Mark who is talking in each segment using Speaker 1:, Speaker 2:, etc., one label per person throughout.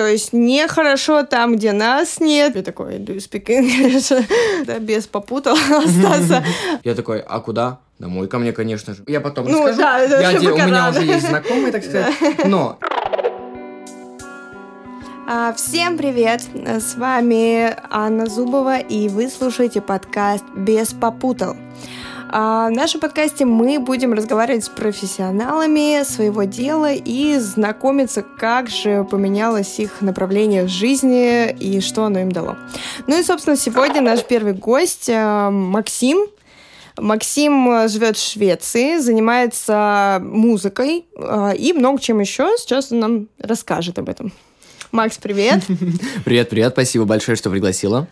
Speaker 1: То есть нехорошо там, где нас нет. Я такой, do you speak English? да, без попутал остаться.
Speaker 2: Я такой, а куда? Домой ко мне, конечно же. Я потом
Speaker 1: Ну,
Speaker 2: расскажу.
Speaker 1: да, это
Speaker 2: Я де- у меня уже есть знакомые, так сказать. Но
Speaker 1: А, Всем привет! С вами Анна Зубова, и вы слушаете подкаст «Без попутал». А, В нашем подкасте мы будем разговаривать с профессионалами своего дела и знакомиться, как же поменялось их направление в жизни и что оно им дало. Ну и, собственно, сегодня наш первый гость а, Максим. Максим э, живет в Швеции, занимается музыкой а, и много чем еще. Сейчас он нам расскажет об этом. Макс, привет.
Speaker 2: привет, привет, спасибо большое, что пригласила.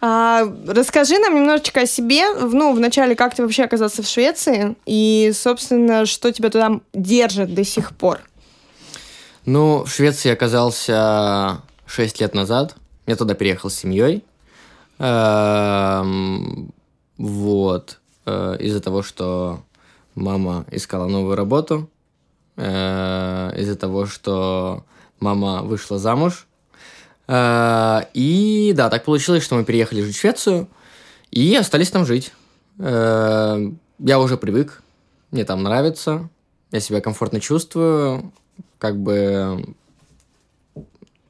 Speaker 1: А, расскажи нам немножечко о себе. Ну, вначале, как ты вообще оказался в Швеции и, собственно, что тебя туда держит до сих пор.
Speaker 2: Ну, в Швеции я оказался 6 лет назад. Я туда переехал с семьей. Эм, Вот. Э, Из-за того, что мама искала новую работу. Э, Из-за того, что мама вышла замуж. Э, И да, так получилось, что мы переехали жить в Швецию и остались там жить. Э, Я уже привык, мне там нравится, я себя комфортно чувствую, как бы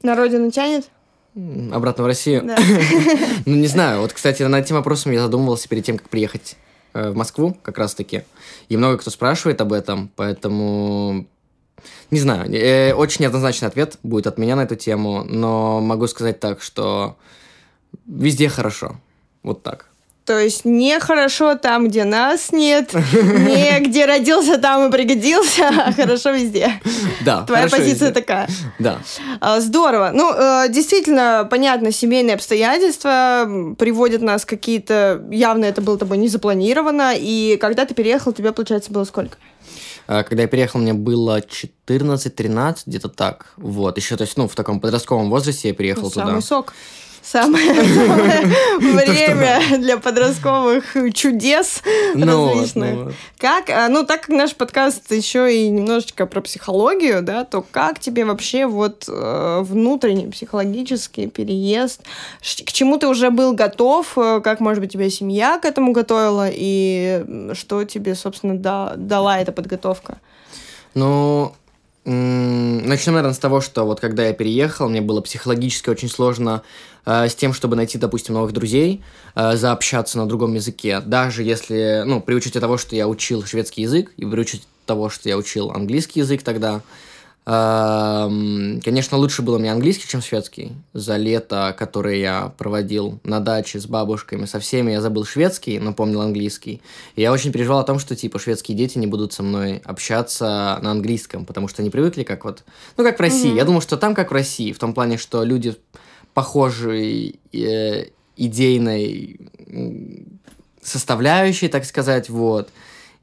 Speaker 1: На родину тянет?
Speaker 2: обратно в Россию.
Speaker 1: Да.
Speaker 2: Ну, не знаю. Вот, кстати, над этим вопросом я задумывался перед тем, как приехать э, в Москву, как раз-таки. И много кто спрашивает об этом, поэтому... Не знаю, э, очень неоднозначный ответ будет от меня на эту тему, но могу сказать так, что везде хорошо. Вот так.
Speaker 1: То есть нехорошо там, где нас нет, не где родился, там и пригодился, а хорошо везде.
Speaker 2: Да,
Speaker 1: Твоя позиция
Speaker 2: везде.
Speaker 1: такая.
Speaker 2: Да.
Speaker 1: А, Здорово. Ну, э, действительно, понятно, семейные обстоятельства приводят нас какие-то... Явно это было тобой не запланировано. И когда ты переехал, тебе, получается, было сколько?
Speaker 2: А, Когда я переехал, мне было 14-13, где-то так. Вот, еще, то есть, ну, в таком подростковом возрасте я переехал
Speaker 1: Ну,
Speaker 2: туда.
Speaker 1: Самый сок. Самое, время для подростковых чудес
Speaker 2: Ну
Speaker 1: различных.
Speaker 2: ну.
Speaker 1: Как, а, ну, так как наш подкаст еще и немножечко про психологию, да, то как тебе вообще вот э, внутренний психологический переезд? К чему ты уже был готов? Э, Как, может быть, тебя семья к этому готовила? И что тебе, собственно, да- дала эта подготовка?
Speaker 2: Ну, начнем, наверное, с того, что вот когда я переехал, мне было психологически очень сложно э, с тем, чтобы найти, допустим, новых друзей, э, заобщаться на другом языке. Даже если, ну, при учете того, что я учил шведский язык, и при учете того, что я учил английский язык тогда, конечно, лучше было мне английский, чем шведский. За лето, которое я проводил на даче с бабушками, со всеми, я забыл шведский, но помнил английский. И я очень переживал о том, что, типа, шведские дети не будут со мной общаться на английском, потому что они привыкли как вот... Ну, как в России. Я думал, что там как в России, в том плане, что люди похожей э, идейной составляющей, так сказать, вот.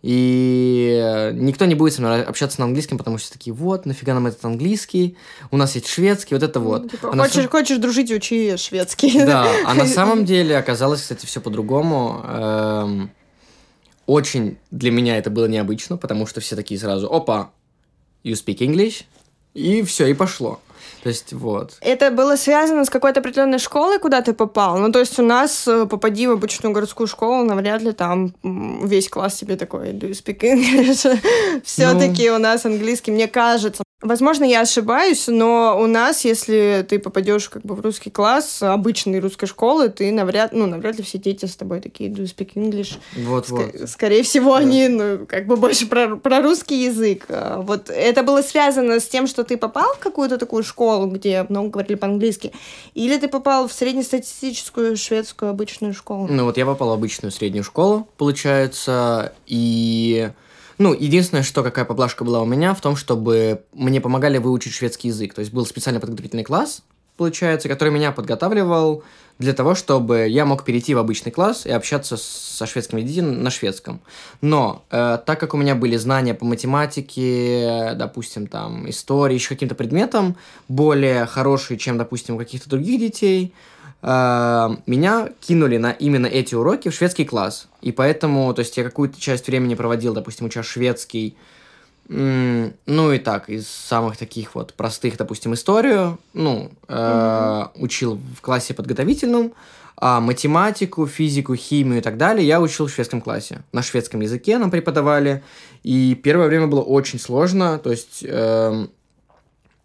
Speaker 2: И никто не будет со мной общаться на английском, потому что такие, вот, нафига нам этот английский, у нас есть шведский, вот это вот.
Speaker 1: Ну, типа,
Speaker 2: А
Speaker 1: хочешь,
Speaker 2: сам-
Speaker 1: хочешь дружить, учи шведский.
Speaker 2: да, а на самом деле оказалось, кстати, все по-другому. Эм, Очень для меня это было необычно, потому что все такие сразу, опа, you speak English, и все, и пошло. То есть, вот.
Speaker 1: Это было связано с какой-то определенной школой, куда ты попал? Ну, то есть у нас, э, попади в обычную городскую школу, навряд ли там весь класс тебе такой, do you speak English? Все-таки у нас английский, мне кажется. Возможно, я ошибаюсь, но у нас, если ты попадешь как бы в русский класс обычной русской школы, ты навряд, ну, навряд ли все дети с тобой такие, do you speak English?
Speaker 2: Вот, вот.
Speaker 1: Ска- Скорее всего, они, ну, как бы больше про, про русский язык. А, Вот это было связано с тем, что ты попал в какую-то такую школу, где много говорили по-английски, или ты попал в среднестатистическую шведскую обычную школу?
Speaker 2: Ну вот я попал в обычную среднюю школу, получается, и... Ну, единственное, что какая поблажка была у меня, в том, чтобы мне помогали выучить шведский язык. То есть был специально подготовительный класс, получается, который меня подготавливал для того, чтобы я мог перейти в обычный класс и общаться со шведскими детьми на шведском. Но э, так как у меня были знания по математике, допустим, там, истории, еще каким-то предметам, более хорошие, чем, допустим, у каких-то других детей, меня кинули на именно эти уроки в шведский класс. И поэтому, то есть я какую-то часть времени проводил, допустим, уча шведский, Ну и так, из самых таких вот простых, допустим, историю, ну, э, учил в классе подготовительном, а математику, физику, химию и так далее я учил в шведском классе. На шведском языке нам преподавали, и первое время было очень сложно, то есть, э,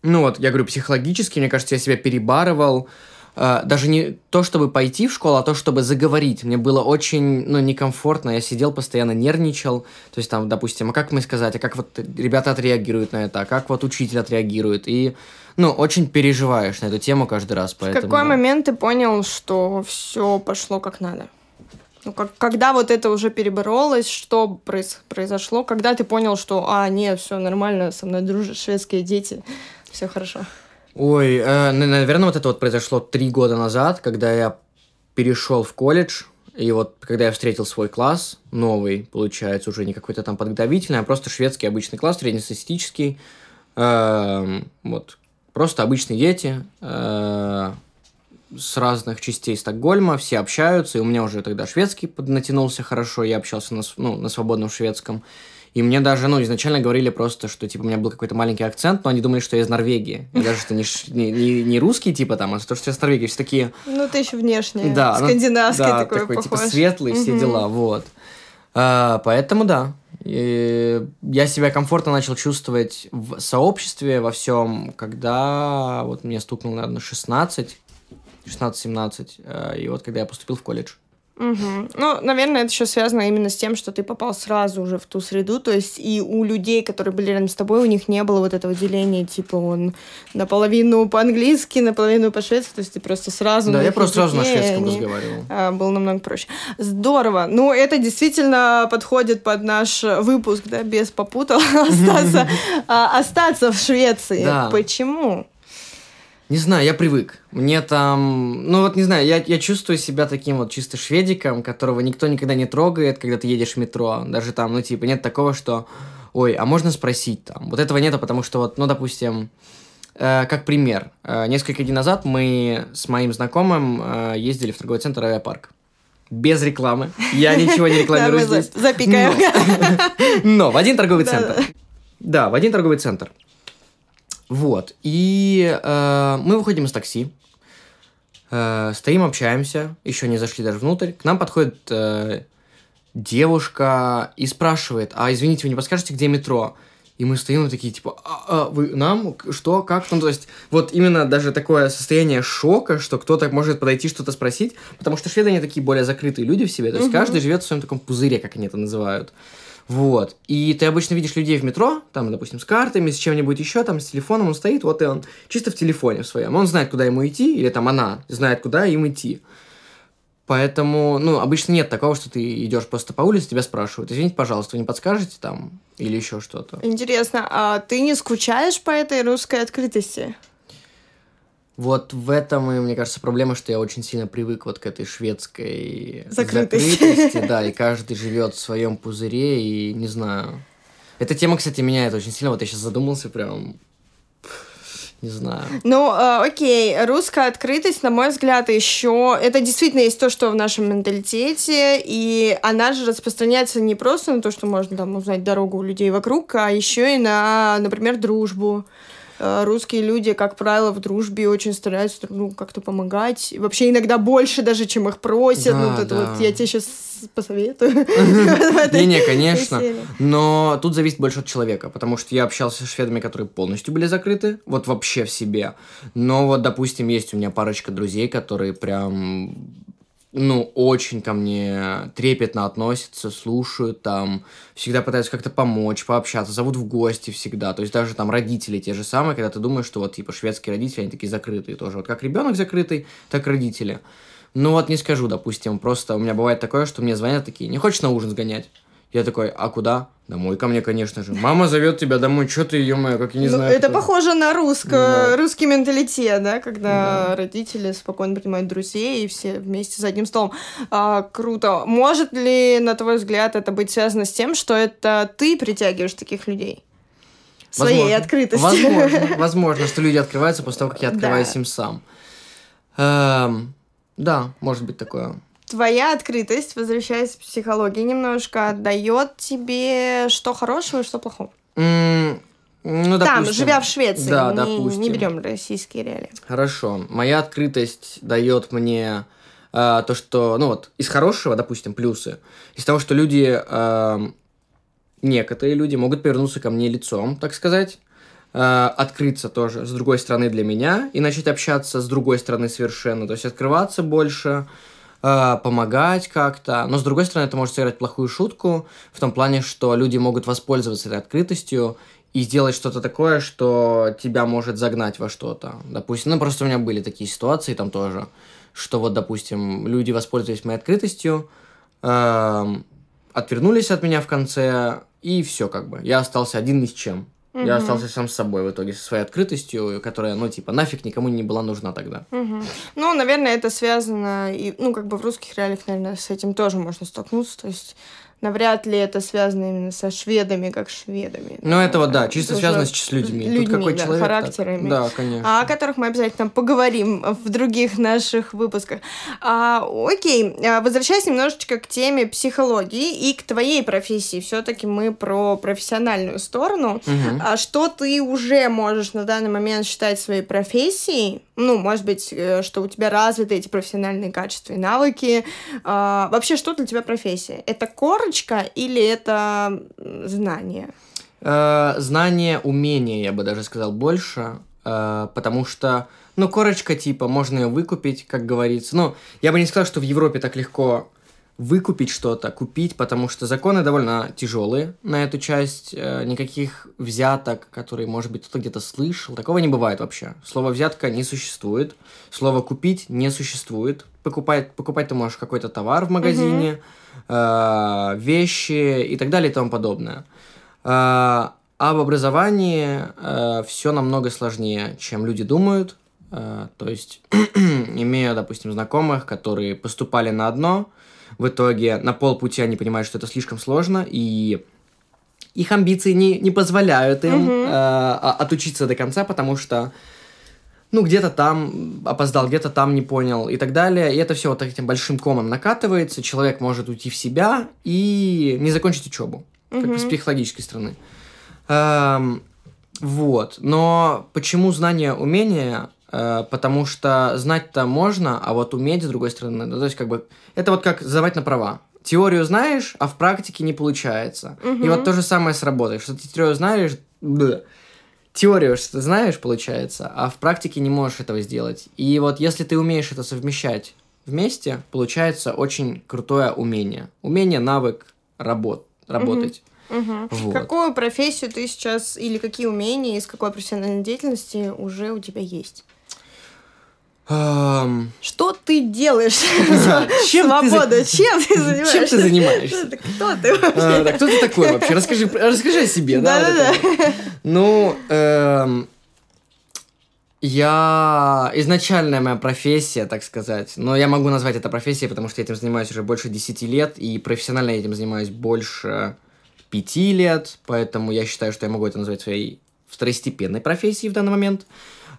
Speaker 2: ну вот, я говорю, психологически, мне кажется, я себя перебарывал, Uh, даже не то, чтобы пойти в школу, а то, чтобы заговорить. Мне было очень, ну, некомфортно. Я сидел, постоянно нервничал. То есть там, допустим, а как мне сказать, а как вот ребята отреагируют на это, а как вот учитель отреагирует. И, ну, очень переживаешь на эту тему каждый раз. Поэтому...
Speaker 1: В какой момент ты понял, что все пошло как надо? Ну, как, когда вот это уже переборолось, что произ, произошло? Когда ты понял, что, а, нет, все нормально, со мной дружат шведские дети, все хорошо?
Speaker 2: Ой, э, наверное, вот это вот произошло три года назад, когда я перешел в колледж, и вот когда я встретил свой класс, новый, получается, уже не какой-то там подготовительный, а просто шведский обычный класс, среднестатистический, э, вот, просто обычные дети, э, с разных частей Стокгольма, все общаются, и у меня уже тогда шведский натянулся хорошо, я общался на, ну, на свободном шведском. И мне даже, ну, изначально говорили просто, что, типа, у меня был какой-то маленький акцент, но они думали, что я из Норвегии. И даже что не, не, не, русский, типа, там, а то, что я из Норвегии. Все такие...
Speaker 1: Ну, ты еще внешне.
Speaker 2: Да.
Speaker 1: Скандинавский
Speaker 2: ну, да,
Speaker 1: такой,
Speaker 2: такой
Speaker 1: похож.
Speaker 2: типа, светлый, все угу. дела, вот. А, поэтому, да. И я себя комфортно начал чувствовать в сообществе во всем, когда вот мне стукнуло, наверное, 16, 16-17, и вот когда я поступил в колледж.
Speaker 1: Угу. Ну, наверное, это еще связано именно с тем, что ты попал сразу уже в ту среду, то есть и у людей, которые были рядом с тобой, у них не было вот этого деления, типа он наполовину по-английски, наполовину по-шведски, то есть ты просто сразу...
Speaker 2: Да, я просто сразу на шведском они... разговаривал.
Speaker 1: А, было намного проще. Здорово. Ну, это действительно подходит под наш выпуск, да, без попутал, остаться, а, остаться в Швеции. Почему?
Speaker 2: Не знаю, я привык. Мне там... Ну вот не знаю, я, я чувствую себя таким вот чисто шведиком, которого никто никогда не трогает, когда ты едешь в метро. Даже там, ну типа, нет такого, что... Ой, а можно спросить там? Вот этого нету, потому что вот, ну допустим, э, как пример. Э, несколько дней назад мы с моим знакомым э, ездили в торговый центр «Авиапарк». Без рекламы. Я ничего не рекламирую здесь.
Speaker 1: Запикаем.
Speaker 2: Но в один торговый центр. Да, в один торговый центр. Вот. И э, мы выходим из такси, э, стоим, общаемся, еще не зашли даже внутрь. К нам подходит э, девушка и спрашивает, а извините, вы не подскажете, где метро? И мы стоим и такие, типа, а, а вы нам? Что? Как? Ну, то есть, вот именно даже такое состояние шока, что кто-то может подойти что-то спросить, потому что шведы, они такие более закрытые люди в себе, то есть, угу. каждый живет в своем таком пузыре, как они это называют. Вот. И ты обычно видишь людей в метро, там, допустим, с картами, с чем-нибудь еще, там, с телефоном он стоит, вот и он чисто в телефоне в своем. Он знает, куда ему идти, или там она знает, куда им идти. Поэтому, ну, обычно нет такого, что ты идешь просто по улице, тебя спрашивают, извините, пожалуйста, вы не подскажете там или еще что-то.
Speaker 1: Интересно, а ты не скучаешь по этой русской открытости?
Speaker 2: Вот в этом, и, мне кажется, проблема, что я очень сильно привык вот к этой шведской
Speaker 1: закрытости.
Speaker 2: закрытости да, и каждый живет в своем пузыре, и не знаю. Эта тема, кстати, меняет очень сильно. Вот я сейчас задумался прям не знаю.
Speaker 1: Ну, э, окей, русская открытость, на мой взгляд, еще это действительно есть то, что в нашем менталитете, и она же распространяется не просто на то, что можно там узнать дорогу у людей вокруг, а еще и на, например, дружбу. Э, русские люди, как правило, в дружбе очень стараются ну, как-то помогать. Вообще иногда больше даже, чем их просят. Да, ну, вот да. вот я тебе сейчас посоветую.
Speaker 2: Не-не, конечно. Но тут зависит больше от человека, потому что я общался с шведами, которые полностью были закрыты, вот вообще в себе. Но вот, допустим, есть у меня парочка друзей, которые прям ну, очень ко мне трепетно относятся, слушают там, всегда пытаются как-то помочь, пообщаться, зовут в гости всегда. То есть даже там родители те же самые, когда ты думаешь, что вот типа шведские родители, они такие закрытые тоже. Вот как ребенок закрытый, так родители. Ну вот не скажу, допустим, просто у меня бывает такое, что мне звонят такие, не хочешь на ужин сгонять? Я такой, а куда? Домой ко мне, конечно же. Мама зовет тебя домой, что ты, ё как я не ну, знаю.
Speaker 1: Это кто. похоже на русско... да. русский менталитет, да, когда да. родители спокойно принимают друзей и все вместе за одним столом. А, круто. Может ли, на твой взгляд, это быть связано с тем, что это ты притягиваешь таких людей? Своей возможно. открытостью.
Speaker 2: Возможно, возможно, что люди открываются после того, как я открываюсь да. им сам. Эм, да, может быть такое
Speaker 1: твоя открытость, возвращаясь к психологии немножко, дает тебе что хорошего и что плохого?
Speaker 2: М, Ну,
Speaker 1: Там,
Speaker 2: допустим.
Speaker 1: живя в Швеции,
Speaker 2: Да,
Speaker 1: не,
Speaker 2: допустим.
Speaker 1: не берем российские реалии.
Speaker 2: Хорошо. Моя открытость дает мне э, то, что, ну вот, из хорошего, допустим, плюсы. Из того, что люди, э, некоторые люди могут повернуться ко мне лицом, так сказать, э, открыться тоже с другой стороны для меня и начать общаться с другой стороны совершенно. То есть открываться больше, э, помогать как-то. Но с другой стороны, это может сыграть плохую шутку в том плане, что люди могут воспользоваться этой открытостью и сделать что-то такое, что тебя может загнать во что-то. Допустим, ну просто у меня были такие ситуации там тоже, что вот, допустим, люди воспользовались моей открытостью, эм, отвернулись от меня в конце, и все как бы. Я остался один ни с чем. Я
Speaker 1: Мгм.
Speaker 2: остался сам с собой в итоге, со своей открытостью, которая, ну, типа, нафиг никому не была нужна тогда.
Speaker 1: Мгм. Ну, наверное, это связано, и, ну, как бы в русских реалиях, наверное, с этим тоже можно столкнуться. То есть навряд ли это связано именно со шведами, как шведами.
Speaker 2: Ну, это вот, да, чисто связано с, с людьми.
Speaker 1: людьми,
Speaker 2: Тут какой
Speaker 1: да,
Speaker 2: человек. так.
Speaker 1: характерами.
Speaker 2: Да, конечно.
Speaker 1: А о которых мы обязательно поговорим в других наших выпусках. А, окей, а, возвращаясь немножечко к теме психологии и к твоей профессии. Все-таки мы про профессиональную сторону.
Speaker 2: Мгм.
Speaker 1: А что ты уже можешь на данный момент считать своей профессией? Ну, может быть, э, что у тебя развиты эти профессиональные качества и навыки. А, вообще, что для тебя профессия? Это корочка или это знание?
Speaker 2: Э, знание, умение, я бы даже сказал, больше, э, потому что, ну, корочка, типа, можно ее выкупить, как говорится. Ну, я бы не сказал, что в Европе так легко выкупить что-то, купить, потому что законы довольно тяжелые на эту часть. Э, никаких взяток, которые, может быть, кто-то где-то слышал, такого не бывает вообще. Слово взятка не существует, слово купить не существует. Покупать, покупать ты можешь какой-то товар в магазине, э, вещи и так далее и тому подобное. А об образовании все намного сложнее, чем люди думают. Э, то есть, имею, допустим, знакомых, которые поступали на одно, в итоге на полпути они понимают, что это слишком сложно, и их амбиции не, не позволяют им э, а- отучиться до конца, потому что ну, где-то там опоздал, где-то там не понял и так далее. И это все вот этим большим комом накатывается. Человек может уйти в себя и не закончить учебу, как бы с психологической стороны. Эм, вот. Но почему знание, умение? Э, потому что знать-то можно, а вот уметь, с другой стороны, ну, то есть как бы... Это вот как сдавать на права. Теорию знаешь, а в практике не получается. И
Speaker 1: Мгм.
Speaker 2: вот то же самое с работой. Что ты теорию знаешь, блэ, теорию что знаешь, получается, а в практике не можешь этого сделать. И вот если ты умеешь это совмещать вместе, получается очень крутое умение. Умение, навык работ, работать.
Speaker 1: Мгм.
Speaker 2: Вот.
Speaker 1: Какую профессию ты сейчас или какие умения из какой профессиональной деятельности уже у тебя есть?
Speaker 2: Эм,
Speaker 1: Что ты делаешь?
Speaker 2: Чем ты
Speaker 1: Свобода, чем ты занимаешься?
Speaker 2: Чем ты занимаешься?
Speaker 1: Кто ты
Speaker 2: э,
Speaker 1: вообще?
Speaker 2: да, кто ты такой вообще? Расскажи, расскажи о себе, да?
Speaker 1: Да-да-да.
Speaker 2: это. Ну, эм, я... Изначальная моя профессия, так сказать, но я могу назвать это профессией, потому что я этим занимаюсь уже больше 10 лет, и профессионально я этим занимаюсь больше 5 лет, поэтому я считаю, что я могу это назвать своей второстепенной профессией в данный момент.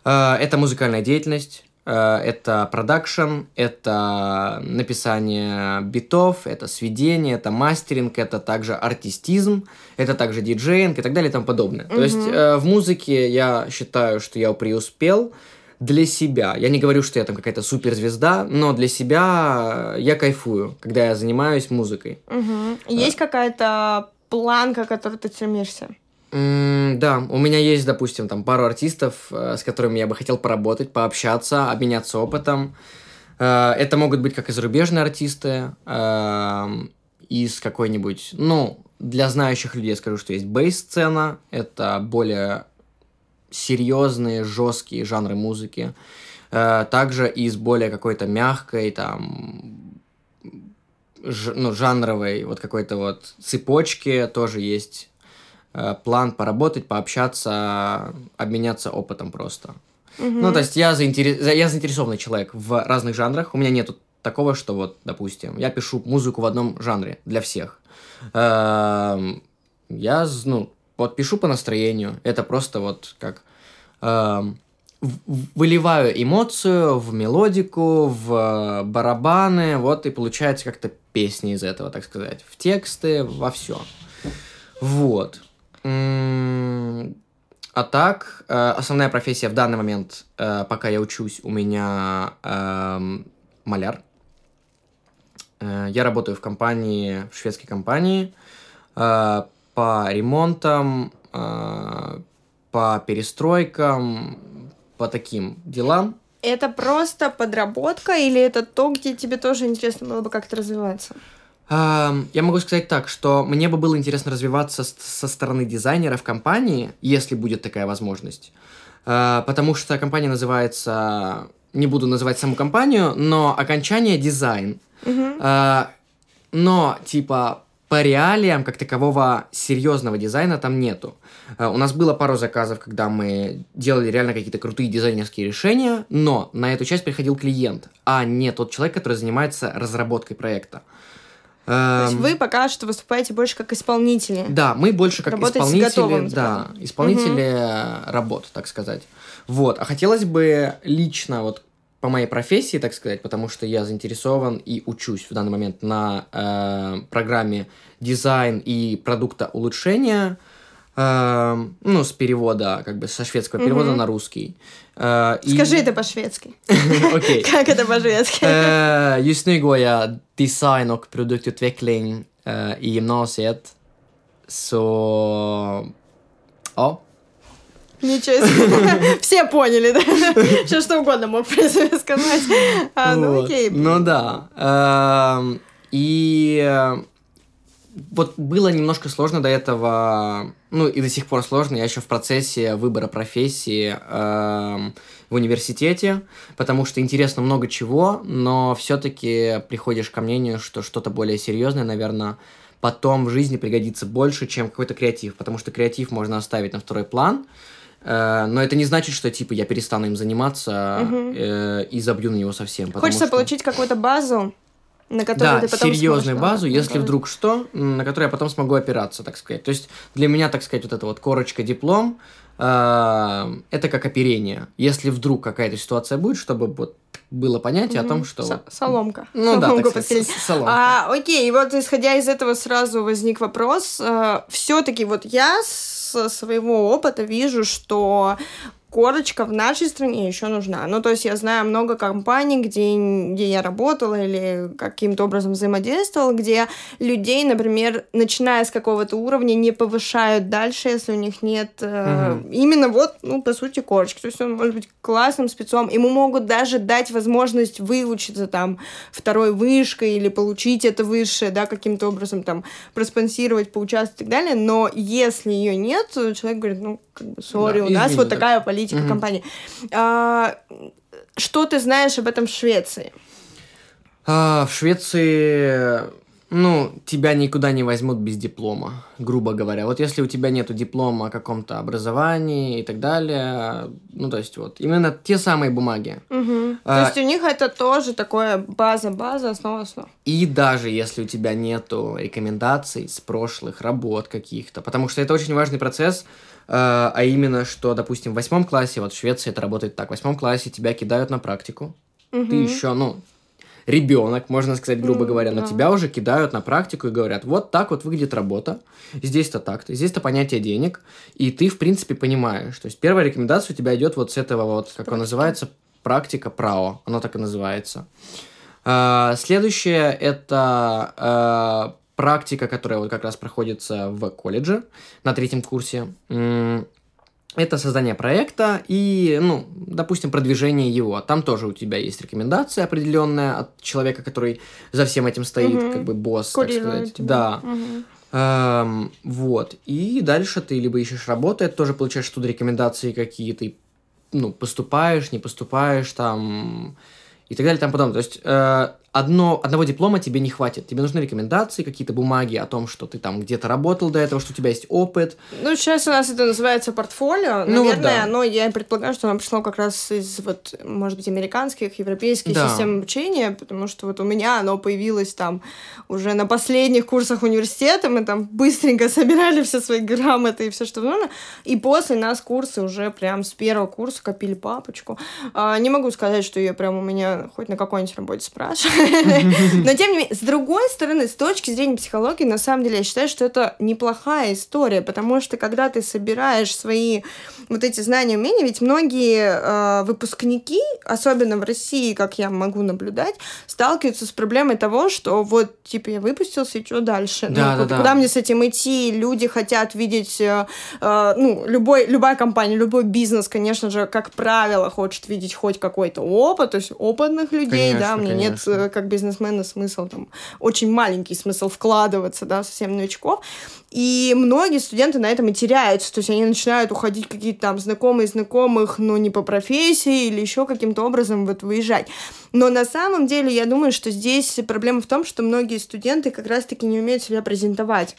Speaker 2: Э, Это музыкальная деятельность, это продакшн, это написание битов, это сведение, это мастеринг, это также артистизм, это также диджеинг и так далее и тому подобное. То есть э, в музыке я считаю, что я преуспел для себя. Я не говорю, что я там какая-то суперзвезда, но для себя я кайфую, когда я занимаюсь музыкой.
Speaker 1: Мгм. Есть какая-то планка, к которой ты стремишься?
Speaker 2: М, Да, у меня есть, допустим, там пару артистов, э, с которыми я бы хотел поработать, пообщаться, обменяться опытом. Э, Это могут быть как и зарубежные артисты, эм, из какой-нибудь, ну, для знающих людей скажу, что есть бейс-сцена, это более серьезные, жесткие жанры музыки. Э, Также из более какой-то мягкой, там, ж- ну, жанровой вот какой-то вот цепочки тоже есть план поработать, пообщаться, обменяться опытом просто. Ну, то есть я, заинтерес... за- я заинтересованный человек в разных жанрах. У меня нету такого, что вот, допустим, я пишу музыку в одном жанре для всех. Эм, Я, ну, вот пишу по настроению. Это просто вот как эм, выливаю эмоцию в мелодику, в э, барабаны, вот и получается как-то песня из этого, так сказать, в тексты, во все. Вот. А так, э, основная профессия в данный момент, э, пока я учусь, у меня эм, маляр. Э, я работаю в компании, в шведской компании, по ремонтам, по перестройкам, по таким делам.
Speaker 1: Это просто подработка или это то, где тебе тоже интересно было бы как-то развиваться?
Speaker 2: Я могу сказать так, что мне бы было интересно развиваться со стороны дизайнера в компании, если будет такая возможность. А, потому что компания называется... Не буду называть саму компанию, но окончание дизайн.
Speaker 1: Uh-huh.
Speaker 2: Но, типа, по реалиям, как такового серьезного дизайна там нету. А, у нас было пару заказов, когда мы делали реально какие-то крутые дизайнерские решения, но на эту часть приходил клиент, а не тот человек, который занимается разработкой проекта.
Speaker 1: То есть вы пока что выступаете больше как исполнители.
Speaker 2: Да, мы больше как исполнители, да, исполнители угу. работ, так сказать. Вот, а хотелось бы лично вот по моей профессии, так сказать, потому что я заинтересован и учусь в данный момент на э, программе дизайн и продукта улучшения Эм, ну, с перевода, как бы со шведского перевода на русский.
Speaker 1: Э, Скажи это по-шведски. Как это по-шведски?
Speaker 2: Just nu går jag design och produktutveckling i gymnasiet. Så, ja.
Speaker 1: Ничего себе. Все поняли, да? Все что угодно мог сказать. А, ну окей.
Speaker 2: Ну да. Эм, и э, вот было немножко сложно до этого, ну и до сих пор сложно, я еще в процессе выбора профессии э, в университете, потому что интересно много чего, но все-таки приходишь ко мнению, что что-то более серьезное, наверное, потом в жизни пригодится больше, чем какой-то креатив, потому что креатив можно оставить на второй план, э, но это не значит, что типа я перестану им заниматься угу. э, и забью на него совсем.
Speaker 1: Хочется
Speaker 2: что...
Speaker 1: получить какую-то базу, на которую
Speaker 2: да,
Speaker 1: ты потом
Speaker 2: серьезную
Speaker 1: сможешь,
Speaker 2: базу, да, если да. вдруг что, на которую я потом смогу опираться, так сказать. То есть для меня, так сказать, вот эта вот корочка диплом, э, это как оперение. Если вдруг какая-то ситуация будет, чтобы вот было понятие mm-hmm. о том, что...
Speaker 1: С- соломка.
Speaker 2: Ну соломка
Speaker 1: да, так сказать, соломка. А, окей, и вот исходя из этого сразу возник вопрос. Э, все-таки вот я со своего опыта вижу, что корочка в нашей стране еще нужна. Ну, то есть я знаю много компаний, где, где я работала или каким-то образом взаимодействовала, где людей, например, начиная с какого-то уровня, не повышают дальше, если у них нет э, угу. именно вот, ну, по сути, корочки. То есть он может быть классным спецом. Ему могут даже дать возможность выучиться там второй вышкой или получить это высшее, да, каким-то образом там проспонсировать, поучаствовать и так далее. Но если ее нет, человек говорит, ну, как бы, сори, да, у нас вот такая политика политика угу. компании. А, что ты знаешь об этом в Швеции?
Speaker 2: А, в Швеции, ну, тебя никуда не возьмут без диплома, грубо говоря. Вот если у тебя нет диплома о каком-то образовании и так далее, ну, то есть вот именно те самые бумаги.
Speaker 1: Угу. А, то есть у них это тоже такое база-база, основа-основа.
Speaker 2: И даже если у тебя нету рекомендаций с прошлых работ каких-то, потому что это очень важный процесс, а, а именно, что, допустим, в восьмом классе, вот в Швеции это работает так, в восьмом классе тебя кидают на практику, угу. ты еще, ну, ребенок, можно сказать, грубо говоря, но да. тебя уже кидают на практику и говорят, вот так вот выглядит работа, здесь-то так-то, здесь-то понятие денег, и ты, в принципе, понимаешь. То есть первая рекомендация у тебя идет вот с этого вот, как он называется, практика ПРАО, оно так и называется. А, следующее это а, практика, которая вот как раз проходится в колледже на третьем курсе, это создание проекта и, ну, допустим, продвижение его. Там тоже у тебя есть рекомендация определенная от человека, который за всем этим стоит, угу. как бы босс, Курирует так сказать. Да. Угу. Эм, вот. И дальше ты либо ищешь работу, это тоже получаешь туда рекомендации какие-то, ну, поступаешь, не поступаешь, там, и так далее, там потом. То есть, э, одно, одного диплома тебе не хватит. Тебе нужны рекомендации, какие-то бумаги о том, что ты там где-то работал до этого, что у тебя есть опыт.
Speaker 1: Ну, сейчас у нас это называется портфолио. Ну, Наверное, да. но я предполагаю, что оно пришло как раз из, вот, может быть, американских, европейских да. систем обучения, потому что вот у меня оно появилось там уже на последних курсах университета. Мы там быстренько собирали все свои грамоты и все, что нужно. И после нас курсы уже прям с первого курса копили папочку. А, не могу сказать, что ее прям у меня хоть на какой-нибудь работе спрашивали Но тем не менее, с другой стороны, с точки зрения психологии, на самом деле, я считаю, что это неплохая история, потому что когда ты собираешь свои вот эти знания, умения, ведь многие э, выпускники, особенно в России, как я могу наблюдать, сталкиваются с проблемой того, что вот, типа, я выпустился, и что дальше?
Speaker 2: Да,
Speaker 1: ну,
Speaker 2: да,
Speaker 1: куда
Speaker 2: да.
Speaker 1: мне с этим идти? Люди хотят видеть, э, э, ну, любой, любая компания, любой бизнес, конечно же, как правило, хочет видеть хоть какой-то опыт, то есть опытных людей, да,
Speaker 2: Конечно,
Speaker 1: мне нет,
Speaker 2: конечно.
Speaker 1: э, как бизнесмена, смысл там, очень маленький смысл вкладываться, да, совсем новичков. И многие студенты на этом и теряются, то есть они начинают уходить какие-то там знакомые знакомых, но не по профессии или еще каким-то образом вот выезжать. Но на самом деле я думаю, что здесь проблема в том, что многие студенты как раз-таки не умеют себя презентовать.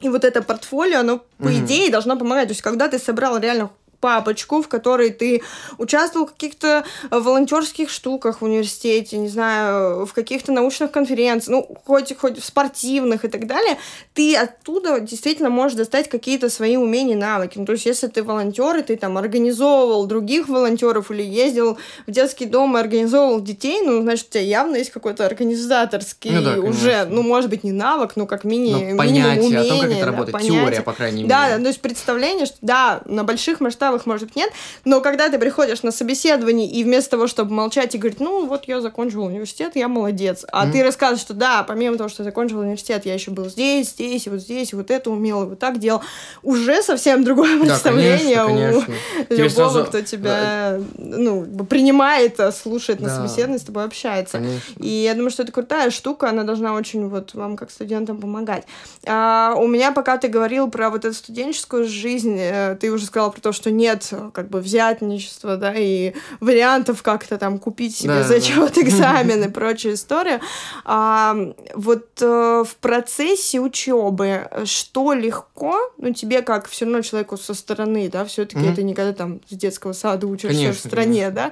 Speaker 1: И вот это портфолио, оно, по
Speaker 2: Мгм.
Speaker 1: идее, должно помогать. То есть, когда ты собрал реально папочку, в которой ты участвовал в каких-то э, волонтерских штуках в университете, не знаю, в каких-то научных конференциях, ну, хоть, хоть в спортивных и так далее, ты оттуда действительно можешь достать какие-то свои умения, навыки. Ну, то есть, если ты волонтер, и ты там организовывал других волонтеров или ездил в детский дом и организовывал детей, ну, значит, у тебя явно есть какой-то организаторский
Speaker 2: Ну да,
Speaker 1: уже, ну, может быть, не навык, но как мини,
Speaker 2: Ну,
Speaker 1: минимум
Speaker 2: понятие о том, как
Speaker 1: умение,
Speaker 2: это
Speaker 1: да,
Speaker 2: работает,
Speaker 1: понятие.
Speaker 2: теория, по крайней мере.
Speaker 1: Да, да, то есть представление, что да, на больших масштабах, может быть, нет, но когда ты приходишь на собеседование и вместо того, чтобы молчать и говорить, ну, вот я закончил университет, я молодец, а
Speaker 2: Мгм.
Speaker 1: ты рассказываешь, что да, помимо того, что я закончил университет, я еще был здесь, здесь, и вот здесь, и вот это умел, и вот так делал, уже совсем другое
Speaker 2: Да,
Speaker 1: представление
Speaker 2: конечно,
Speaker 1: у
Speaker 2: конечно. Тебе
Speaker 1: любого,
Speaker 2: сразу-
Speaker 1: кто тебя, ну, принимает, а, слушает на
Speaker 2: Да.
Speaker 1: собеседовании, с тобой общается.
Speaker 2: Конечно.
Speaker 1: И я думаю, что это крутая штука, она должна очень вот вам как студентам помогать. А, у меня, пока ты говорил про вот эту студенческую жизнь, э, ты уже сказала про то, что нет э, как бы взятничества, да, и вариантов как-то там купить себе
Speaker 2: Да, да.
Speaker 1: зачет, экзамен и прочая история. А, вот э, в процессе учебы что легко, ну тебе как все равно человеку со стороны, да, все-таки
Speaker 2: Мгм.
Speaker 1: это никогда там с детского сада учишься в
Speaker 2: Конечно,
Speaker 1: стране, да,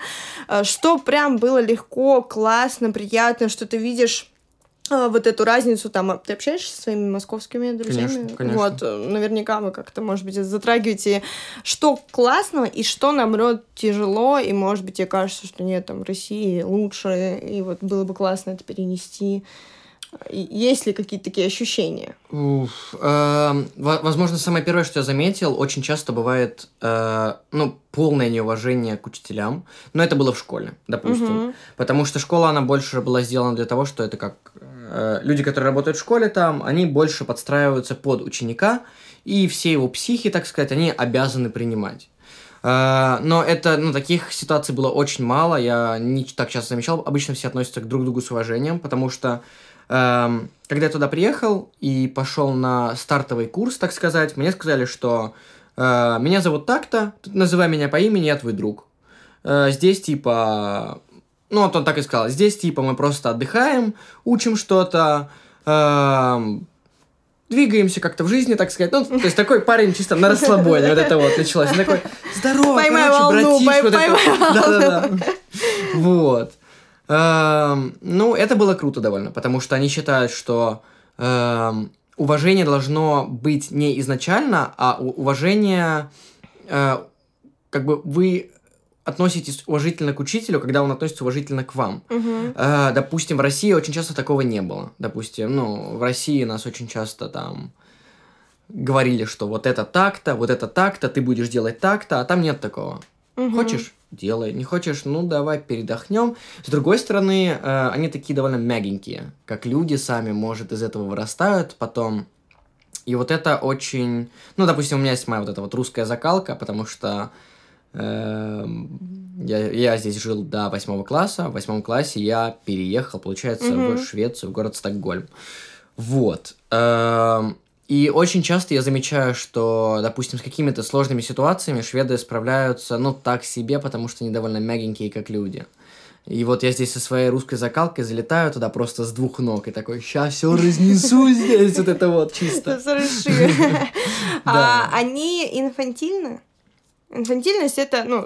Speaker 1: А, что прям было легко, классно, приятно, что ты видишь вот эту разницу, там, а, ты общаешься со своими московскими друзьями?
Speaker 2: Конечно, конечно.
Speaker 1: Вот, э, наверняка вы как-то, может быть, затрагиваете, что классного и что, наоборот, тяжело, и, может быть, тебе кажется, что нет, там, в России лучше, и вот было бы классно это перенести. Есть ли какие-то такие ощущения?
Speaker 2: Уф, во- возможно, самое первое, что я заметил, очень часто бывает, э, ну, полное неуважение к учителям. Но это было в школе, допустим.
Speaker 1: Мгм.
Speaker 2: Потому что школа, она больше была сделана для того, что это как... э, люди, которые работают в школе там, они больше подстраиваются под ученика, и все его психи, так сказать, они обязаны принимать. Э, Но это, ну, таких ситуаций было очень мало, я не так часто замечал. Обычно все относятся к друг другу с уважением, потому что эм, когда я туда приехал и пошел на стартовый курс, так сказать, мне сказали, что э, меня зовут так-то, называй меня по имени, я твой друг. Э, здесь типа, ну вот он так и сказал, здесь типа мы просто отдыхаем, учим что-то, эм, двигаемся как-то в жизни, так сказать. Ну, то есть такой парень чисто на расслабоне, вот это вот началось. Он такой, здорово,
Speaker 1: Поймай
Speaker 2: короче,
Speaker 1: волну,
Speaker 2: братиш,
Speaker 1: пой-
Speaker 2: вот это
Speaker 1: поймай
Speaker 2: вот». Да-да-да. Вот. Эм, Ну, это было круто довольно, потому что они считают, что эм, уважение должно быть не изначально, а уважение, э, как бы вы относитесь уважительно к учителю, когда он относится уважительно к вам. Э, допустим, в России очень часто такого не было. Допустим, ну, в России нас очень часто там говорили, что вот это так-то, вот это так-то, ты будешь делать так-то, а там нет такого.
Speaker 1: Мгм.
Speaker 2: Хочешь, делай. Не хочешь, ну давай передохнем. С другой стороны, э, они такие довольно мягенькие, как люди сами, может, из этого вырастают потом. И вот это очень... Ну, допустим, у меня есть моя вот эта вот русская закалка, потому что я, я здесь жил до восьмого класса. В восьмом классе я переехал, получается,
Speaker 1: Мгм.
Speaker 2: в Швецию, в город Стокгольм. Вот. Эм, И очень часто я замечаю, что, допустим, с какими-то сложными ситуациями шведы справляются, ну, так себе, потому что они довольно мягенькие, как люди. И вот я здесь со своей русской закалкой залетаю туда просто с двух ног и такой, сейчас все разнесу здесь, вот это вот чисто.
Speaker 1: А они инфантильны? Инфантильность это, ну,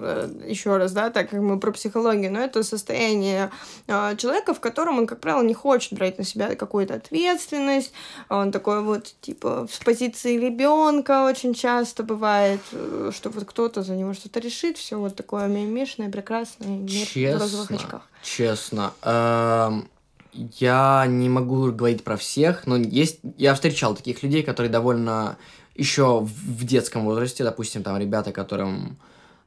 Speaker 1: еще раз, да, так как мы про психологию, но это состояние э, человека, в котором он, как правило, не хочет брать на себя какую-то ответственность. Он такой вот, типа, в позиции ребенка очень часто бывает, э, что вот кто-то за него что-то решит, все вот такое мимишное, прекрасное, мир в розовых
Speaker 2: Честно,
Speaker 1: очках.
Speaker 2: честно. эм, я не могу говорить про всех, но есть... Я встречал таких людей, которые довольно еще в детском возрасте, допустим, там ребята, которым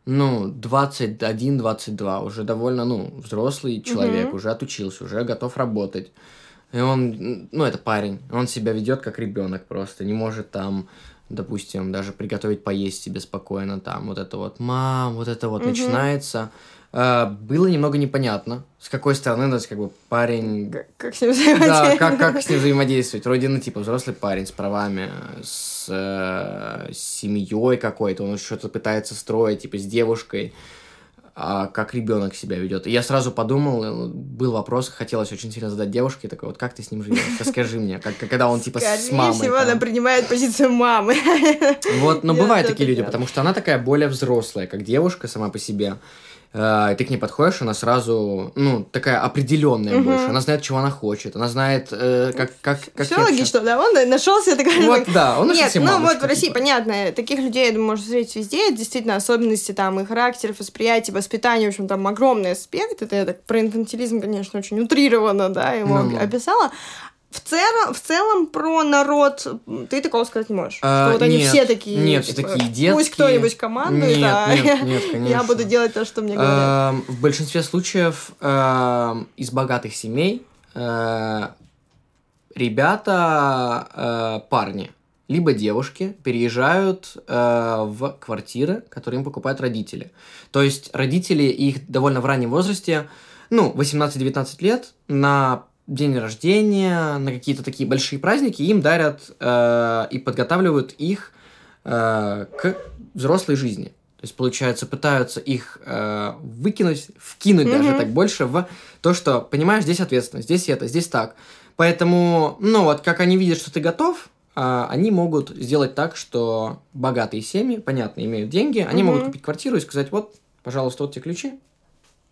Speaker 2: ну, 21-22, уже довольно, ну, взрослый человек, mm-hmm. уже отучился, уже готов работать. И он, ну, это парень, он себя ведет как ребенок просто, не может там, допустим, даже приготовить поесть себе спокойно, там, вот это вот, мам, вот это вот mm-hmm. начинается. А, было немного непонятно, с какой стороны, то есть, как бы, парень...
Speaker 1: Как, как с ним взаимодействовать?
Speaker 2: Да, как, как с ним взаимодействовать. Вроде, ну, типа, взрослый парень с правами, с, э, с семьей какой-то, он что-то пытается строить, типа, с девушкой а как ребенок себя ведет. И я сразу подумал, э, был вопрос, хотелось очень сильно задать девушке, такой, вот как ты с ним живешь? Расскажи мне, как, когда он типа Скорее с мамой.
Speaker 1: всего, там. она принимает позицию мамы.
Speaker 2: Вот, но бывают такие люди, потому что она такая более взрослая, как девушка сама по себе. Э, ты к ней подходишь, она сразу, ну, такая определенная угу. больше. Она знает, чего она хочет. Она знает, э, как, как, как.
Speaker 1: Все логично, да. Он нашелся такой.
Speaker 2: Вот, да, он
Speaker 1: Нет, ну вот в России, типа. понятно, таких людей, я думаю, можно встретить везде. Это действительно особенности там и характеров, восприятия, воспитания, в общем, там огромный аспект. Это я так про инфантилизм, конечно, очень утрированно, да, его ну, описала. В целом, в целом про народ ты такого сказать не можешь. А, что вот они нет, все такие.
Speaker 2: Нет, все такие детские.
Speaker 1: Пусть кто-нибудь командует,
Speaker 2: нет,
Speaker 1: а
Speaker 2: нет, нет, конечно.
Speaker 1: я буду делать то, что мне говорят.
Speaker 2: Э, в большинстве случаев э, из богатых семей э, ребята, э, парни, либо девушки переезжают э, в квартиры, которые им покупают родители. То есть родители их довольно в раннем возрасте, ну, 18-19 лет, на день рождения, на какие-то такие большие праздники, им дарят э, и подготавливают их э, к взрослой жизни. То есть, получается, пытаются их э, выкинуть, вкинуть mm-hmm. даже так больше в то, что, понимаешь, здесь ответственность, здесь это, здесь так. Поэтому, ну вот, как они видят, что ты готов, э, они могут сделать так, что богатые семьи, понятно, имеют деньги, они mm-hmm. могут купить квартиру и сказать, вот, пожалуйста, вот тебе ключи,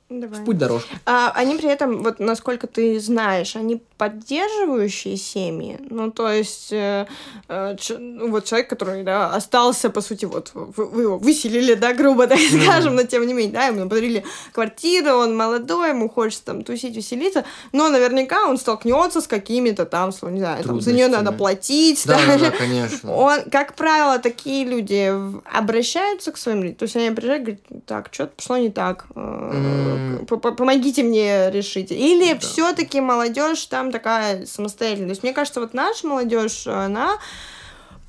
Speaker 1: Давай.
Speaker 2: в путь дорожку.
Speaker 1: А они при этом, вот насколько ты знаешь, они поддерживающие семьи? Ну, то есть, э, э, ну, вот человек, который, да, остался, по сути, вот, вы, вы его выселили, да, грубо так mm-hmm. скажем, но тем не менее, да, ему подарили квартиру, он молодой, ему хочется там тусить, веселиться, но наверняка он столкнется с какими-то там, не знаю, там, за нее надо платить,
Speaker 2: да, да, да, конечно.
Speaker 1: Он, как правило, такие люди обращаются к своим людям, то есть они приезжают говорят, так, что-то пошло не так, mm помогите мне решить. Или все-таки молодежь там такая самостоятельная. То есть мне кажется, вот наша молодежь, она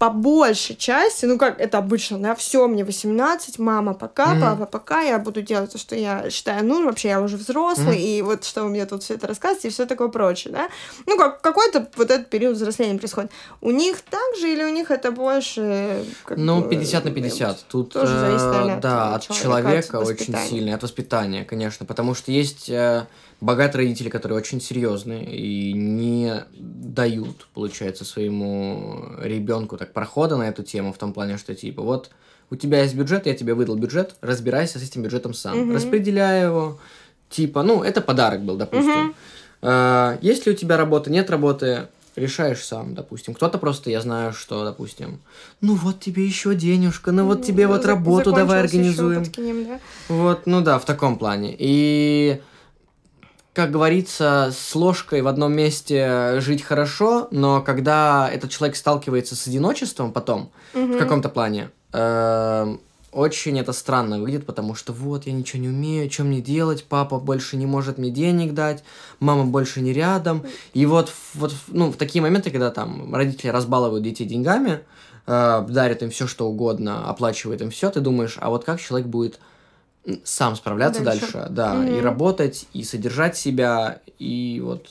Speaker 1: по большей части, ну как это обычно, да, все, мне 18, мама пока, mm-hmm. папа пока, я буду делать то, что я считаю нужным, вообще я уже взрослый, mm-hmm. и вот что вы мне тут все это рассказываете, и все такое прочее, да. Ну, как какой-то вот этот период взросления происходит. У них так же или у них это больше...
Speaker 2: Как ну, 50 на 50. Тут,
Speaker 1: тоже зависит, наверное,
Speaker 2: от, да, от человека, от очень сильно, от воспитания, конечно, потому что есть э, богатые родители, которые очень серьезные и не дают, получается, своему ребенку так прохода на эту тему в том плане, что типа вот у тебя есть бюджет, я тебе выдал бюджет, разбирайся с этим бюджетом сам, угу. распределяй его, типа, ну это подарок был, допустим. Угу. А, есть ли у тебя работа, нет работы, решаешь сам, допустим. Кто-то просто, я знаю, что, допустим, ну вот тебе еще денежка, ну вот тебе вот работу давай организуем.
Speaker 1: Подкинем, да?
Speaker 2: Вот, ну да, в таком плане. И как говорится, с ложкой в одном месте жить хорошо, но когда этот человек сталкивается с одиночеством потом, угу. в каком-то плане, э, очень это странно выглядит, потому что вот я ничего не умею, что мне делать, папа больше не может мне денег дать, мама больше не рядом. И вот, вот ну, в такие моменты, когда там родители разбалывают детей деньгами, э, дарят им все, что угодно, оплачивают им все, ты думаешь, а вот как человек будет сам справляться дальше, дальше да, mm-hmm. и работать, и содержать себя, и вот,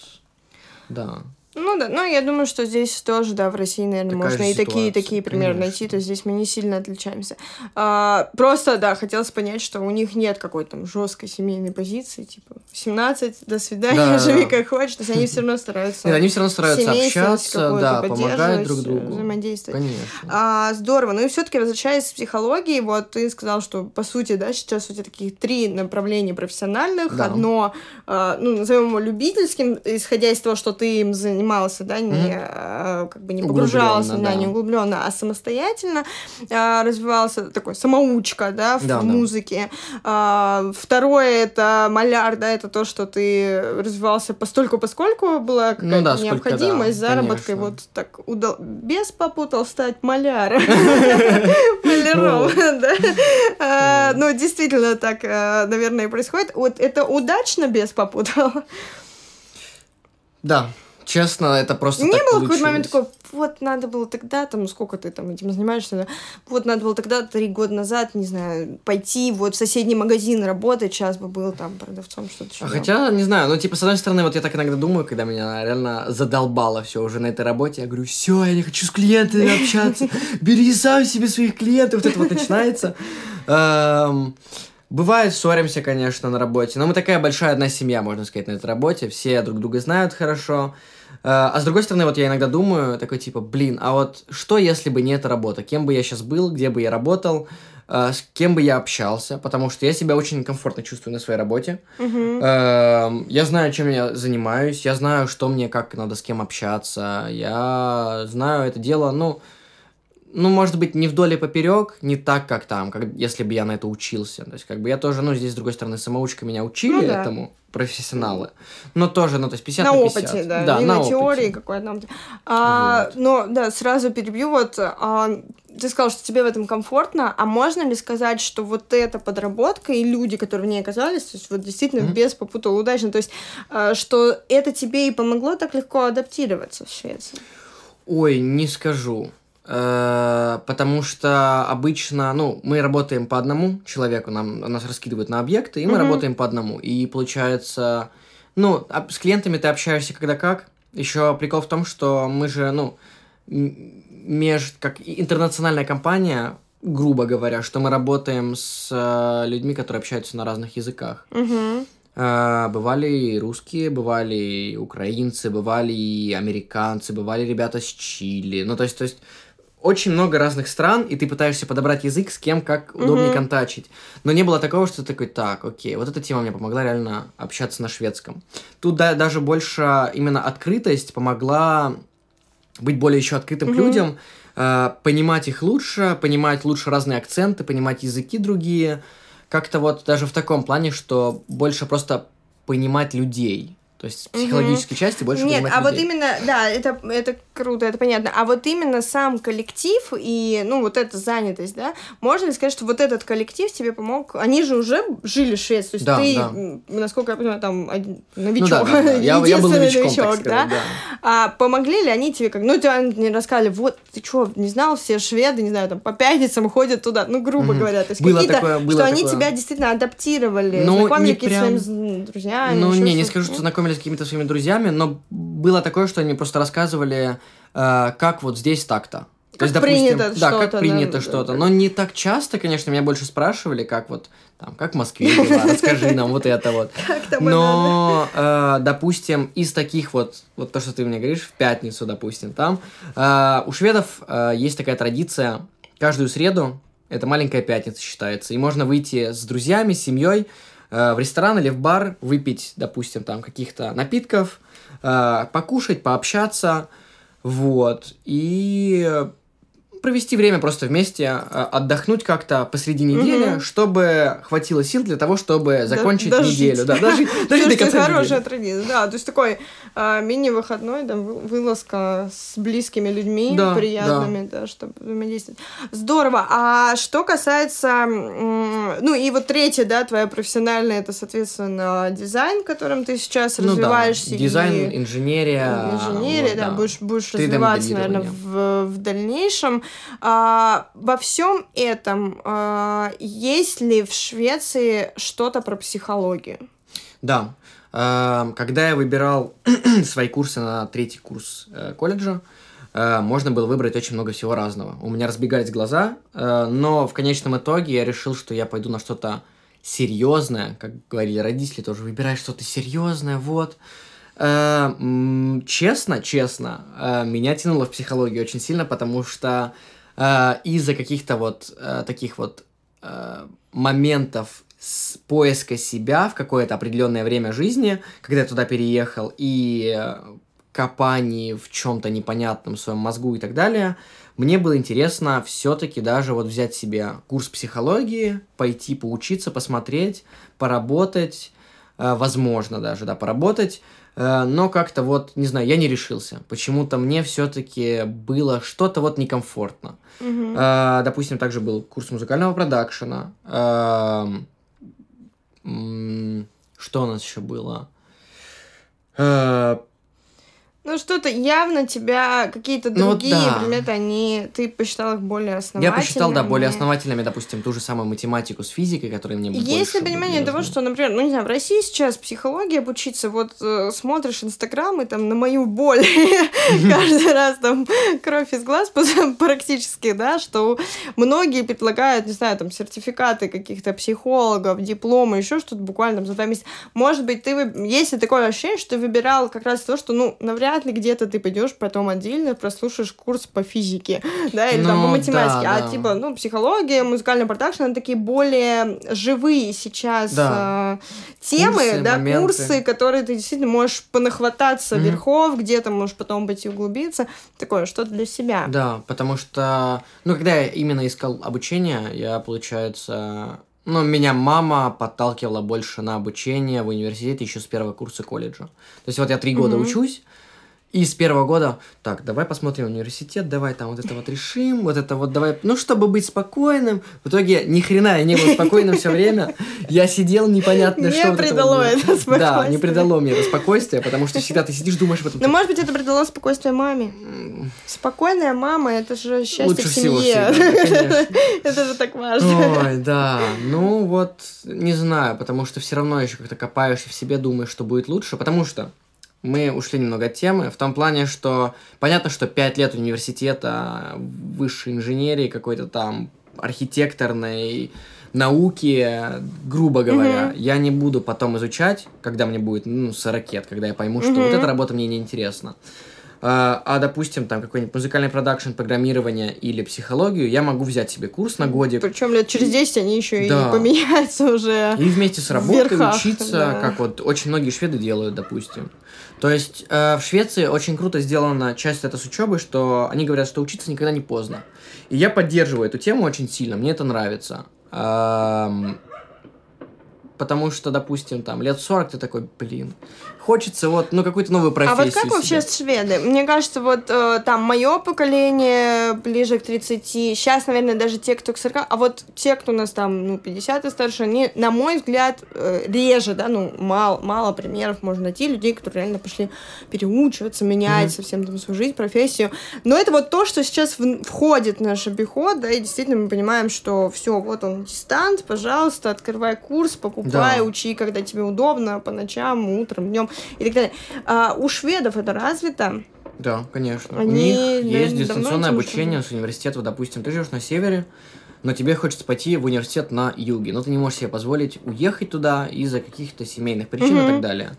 Speaker 2: да.
Speaker 1: Ну да, ну я думаю, что здесь тоже, да, в России, наверное, Такая можно и такие, такие примеры найти, то здесь мы не сильно отличаемся. А, просто, да, хотелось понять, что у них нет какой-то там жесткой семейной позиции, типа 17, до свидания, да, живи как хочешь, то есть они все равно стараются.
Speaker 2: Нет, они все равно стараются общаться, да, помогать друг другу.
Speaker 1: Взаимодействовать.
Speaker 2: Конечно.
Speaker 1: А, здорово. Ну и все-таки возвращаясь к психологии, вот ты сказал, что по сути, да, сейчас у тебя таких три направления профессиональных. Да. Одно, а, ну, назовем его любительским, исходя из того, что ты им занимаешься занимался, да, не mm-hmm. как бы не погружался, да, да, не углубленно, а самостоятельно а, развивался такой самоучка, да, в да, музыке. Да. А, второе это маляр, да, это то, что ты развивался постольку поскольку была какая-то ну, да, необходимость да, заработка, конечно. вот так удал... без попутал стать маляром. Маляром, да. А, ну, действительно так, а, наверное, и происходит. Вот это удачно без попутал?
Speaker 2: Да, честно, это просто
Speaker 1: Не было какой-то момент такой, вот надо было тогда, там, сколько ты там этим занимаешься, да? вот надо было тогда, три года назад, не знаю, пойти вот в соседний магазин работать, сейчас бы был там продавцом, что-то
Speaker 2: еще. А хотя, не знаю, ну, типа, с одной стороны, вот я так иногда думаю, когда меня реально задолбало все уже на этой работе, я говорю, все, я не хочу с клиентами общаться, бери сам себе своих клиентов, вот это вот начинается. Эм, бывает, ссоримся, конечно, на работе, но мы такая большая одна семья, можно сказать, на этой работе, все друг друга знают хорошо, а с другой стороны, вот я иногда думаю, такой типа, блин, а вот что если бы не эта работа? Кем бы я сейчас был, где бы я работал, э, с кем бы я общался? Потому что я себя очень комфортно чувствую на своей работе.
Speaker 1: Uh-huh.
Speaker 2: Я знаю, чем я занимаюсь, я знаю, что мне, как надо с кем общаться, я знаю это дело, ну, ну, может быть, не вдоль и поперек, не так, как там, как если бы я на это учился. То есть, как бы я тоже, ну, здесь, с другой стороны, самоучка меня учили ну, да. этому, профессионалы. Но тоже, ну, то есть 50 на,
Speaker 1: на 50. опыте, да, да не на, на теории какой-то. А, вот. Но, да, сразу перебью, вот, а, ты сказал, что тебе в этом комфортно, а можно ли сказать, что вот эта подработка и люди, которые в ней оказались, то есть вот действительно mm-hmm. без попутал удачно, то есть, а, что это тебе и помогло так легко адаптироваться в Швеции?
Speaker 2: Ой, не скажу. Э, потому что обычно, ну, мы работаем по одному человеку, нам, нас раскидывают на объекты, и мы mm-hmm. работаем по одному. И получается, ну, с клиентами ты общаешься когда как. Еще прикол в том, что мы же, ну, меж, как интернациональная компания, грубо говоря, что мы работаем с э, людьми, которые общаются на разных языках.
Speaker 1: Mm-hmm.
Speaker 2: Бывали и русские, бывали и украинцы, бывали и американцы, бывали ребята с Чили. Ну, то есть, то есть очень много разных стран, и ты пытаешься подобрать язык, с кем как удобнее mm-hmm. контачить. Но не было такого, что ты такой, так, окей, вот эта тема мне помогла реально общаться на шведском. Тут да, даже больше именно открытость помогла быть более еще открытым mm-hmm. к людям, э, понимать их лучше, понимать лучше разные акценты, понимать языки другие. Как-то вот даже в таком плане, что больше просто понимать людей. То есть психологической угу. части больше
Speaker 1: Нет, а
Speaker 2: людей.
Speaker 1: вот именно, да, это, это круто, это понятно. А вот именно сам коллектив и, ну, вот эта занятость, да, можно ли сказать, что вот этот коллектив тебе помог? Они же уже жили в Швеции, то есть
Speaker 2: да,
Speaker 1: ты,
Speaker 2: да.
Speaker 1: насколько я понимаю, там один, новичок,
Speaker 2: ну, да, да, да. Я, я был новичком, новичок, сказать, да? да?
Speaker 1: А помогли ли они тебе, как, ну, тебе не рассказали, вот, ты что, не знал, все шведы, не знаю, там, по пятницам ходят туда, ну, грубо угу. говоря, то есть
Speaker 2: было такое, было
Speaker 1: что
Speaker 2: такое.
Speaker 1: они тебя действительно адаптировали, ну, знакомили какими-то прям... своими друзьями.
Speaker 2: Ну, не, не скажу, что знакомились с какими-то своими друзьями, но было такое, что они просто рассказывали, э, как вот здесь так-то.
Speaker 1: То есть, допустим, принято
Speaker 2: да, как принято да, что-то. Но не так часто, конечно, меня больше спрашивали, как вот там, как в Москве дела, расскажи нам вот это вот. Но, э, допустим, из таких вот, вот то, что ты мне говоришь, в пятницу, допустим, там, э, у шведов э, есть такая традиция, каждую среду, это маленькая пятница считается, и можно выйти с друзьями, с семьей, Э, в ресторан или в бар, выпить, допустим, там каких-то напитков, э, покушать, пообщаться, вот, и провести время просто вместе, э, отдохнуть как-то посреди недели, угу. чтобы хватило сил для того, чтобы закончить Д- неделю. Да, дожить,
Speaker 1: дожить до конца хорошая традиция, да. То есть такой э, мини-выходной, да, вылазка с близкими людьми, да, приятными, да. да, чтобы взаимодействовать. Здорово. А что касается, ну и вот третье, да, твоя профессиональная, это, соответственно, дизайн, которым ты сейчас ну, развиваешься.
Speaker 2: Да. Дизайн, и... инженерия.
Speaker 1: Инженерия, вот, да, да, будешь, будешь развиваться, наверное, в, в дальнейшем. А, во всем этом а, есть ли в Швеции что-то про психологию?
Speaker 2: Да. А, когда я выбирал свои курсы на третий курс э, колледжа, э, можно было выбрать очень много всего разного. У меня разбегались глаза, э, но в конечном итоге я решил, что я пойду на что-то серьезное, как говорили родители тоже, выбирай что-то серьезное, вот. Э, честно, честно, э, меня тянуло в психологию очень сильно, потому что э, из-за каких-то вот таких вот моментов с поиска себя в какое-то определенное время жизни, когда я туда переехал, и копаний в чем-то непонятном своем мозгу и так далее, мне было интересно все-таки даже вот взять себе курс психологии, пойти поучиться, посмотреть, поработать, возможно даже, да, поработать, но как-то вот, не знаю, я не решился. Почему-то мне все-таки было что-то вот некомфортно. Э, допустим, также был курс музыкального продакшена. Эм, Что у нас еще было?
Speaker 1: Ну, что-то явно тебя какие-то
Speaker 2: Ну,
Speaker 1: другие
Speaker 2: да.
Speaker 1: предметы, они, ты посчитал их более
Speaker 2: Я
Speaker 1: основательными.
Speaker 2: посчитал, да, более основательными, допустим, ту же самую математику с физикой, которые мне
Speaker 1: Есть
Speaker 2: больше
Speaker 1: ли понимание того, что, например, ну не знаю, в России сейчас психология обучиться, вот э, смотришь Инстаграм и там на мою боль каждый раз там кровь из глаз практически, да, что многие предлагают, не знаю, там сертификаты каких-то психологов, дипломы, еще что-то буквально там за два месяца. Может быть, ты, вы- есть ли такое ощущение, что ты выбирал как раз то, что, ну, навряд ли где-то ты пойдешь потом отдельно прослушаешь курс по физике, да, или там по
Speaker 2: Ну,
Speaker 1: математике,
Speaker 2: да,
Speaker 1: а
Speaker 2: да.
Speaker 1: типа, ну, психология, музыкальный продакшн, они такие более живые сейчас
Speaker 2: Да.
Speaker 1: э, темы,
Speaker 2: Курсы,
Speaker 1: да,
Speaker 2: моменты.
Speaker 1: курсы, которые ты действительно можешь понахвататься
Speaker 2: Мгм.
Speaker 1: верхов, где-то можешь потом пойти углубиться, такое, что-то для себя.
Speaker 2: Да, потому что, ну, когда я именно искал обучение, я, получается, ну, меня мама подталкивала больше на обучение в университете еще с первого курса колледжа. То есть вот я три года
Speaker 1: Мгм.
Speaker 2: учусь, и с первого года, так, давай посмотрим университет, давай там вот это вот решим, вот это вот давай, ну, чтобы быть спокойным. В итоге ни хрена я не был спокойным все время. Я сидел непонятно
Speaker 1: Не
Speaker 2: что. вот
Speaker 1: придало
Speaker 2: вот.
Speaker 1: это
Speaker 2: Да, не
Speaker 1: спокойствие.
Speaker 2: придало мне это спокойствие, потому что всегда ты сидишь, думаешь об этом.
Speaker 1: Но, может быть, это придало спокойствие маме.
Speaker 2: «М,
Speaker 1: Спокойная мама, это же счастье
Speaker 2: Лучше
Speaker 1: в
Speaker 2: всего
Speaker 1: семье.
Speaker 2: всегда, конечно.
Speaker 1: Это же так важно.
Speaker 2: Ой, да. Ну вот, не знаю, потому что все равно еще как-то копаешься в себе, думаешь, что будет лучше, потому что мы ушли немного от темы, в том плане, что понятно, что 5 лет университета, высшей инженерии, какой-то там архитекторной науки, грубо говоря,
Speaker 1: Мгм.
Speaker 2: я не буду потом изучать, когда мне будет, ну, 40 лет, когда я пойму, что вот
Speaker 1: Мгм.
Speaker 2: эта работа мне не интересна. А, а, допустим, там какой-нибудь музыкальный продакшн, программирование или психологию, я могу взять себе курс на годик
Speaker 1: Причем лет через 10 они еще
Speaker 2: Да.
Speaker 1: и поменяются уже.
Speaker 2: и вместе с работой
Speaker 1: верхах,
Speaker 2: учиться,
Speaker 1: да.
Speaker 2: как вот очень многие шведы делают, допустим. То есть э, в Швеции очень круто сделана часть это с учебой, что они говорят, что учиться никогда не поздно. И я поддерживаю эту тему очень сильно, мне это нравится. Ам, Потому что, допустим, там лет 40 ты такой, блин, хочется вот, ну, какую-то новую
Speaker 1: А
Speaker 2: профессию
Speaker 1: вот как вообще
Speaker 2: себе.
Speaker 1: шведы? Мне кажется, вот э, там мое поколение ближе к 30, сейчас, наверное, даже те, кто к 40, а вот те, кто у нас там, ну, 50 и старше, они, на мой взгляд, э, реже, да, ну, мало, мало примеров можно найти людей, которые реально пошли переучиваться, менять
Speaker 2: Мгм.
Speaker 1: совсем там свою жизнь, профессию. Но это вот то, что сейчас в- входит в наш обиход, да, и действительно мы понимаем, что все, вот он дистант, пожалуйста, открывай курс, покупай,
Speaker 2: Да.
Speaker 1: учи, когда тебе удобно, по ночам, утром, днем и так далее. А у шведов это развито?
Speaker 2: Да, конечно. У
Speaker 1: Они,
Speaker 2: них
Speaker 1: наверное,
Speaker 2: есть дистанционное обучение с университета. Допустим, ты живешь на севере, но тебе хочется пойти в университет на юге. Но ты не можешь себе позволить уехать туда из-за каких-то семейных причин и
Speaker 1: Мгм.
Speaker 2: так далее.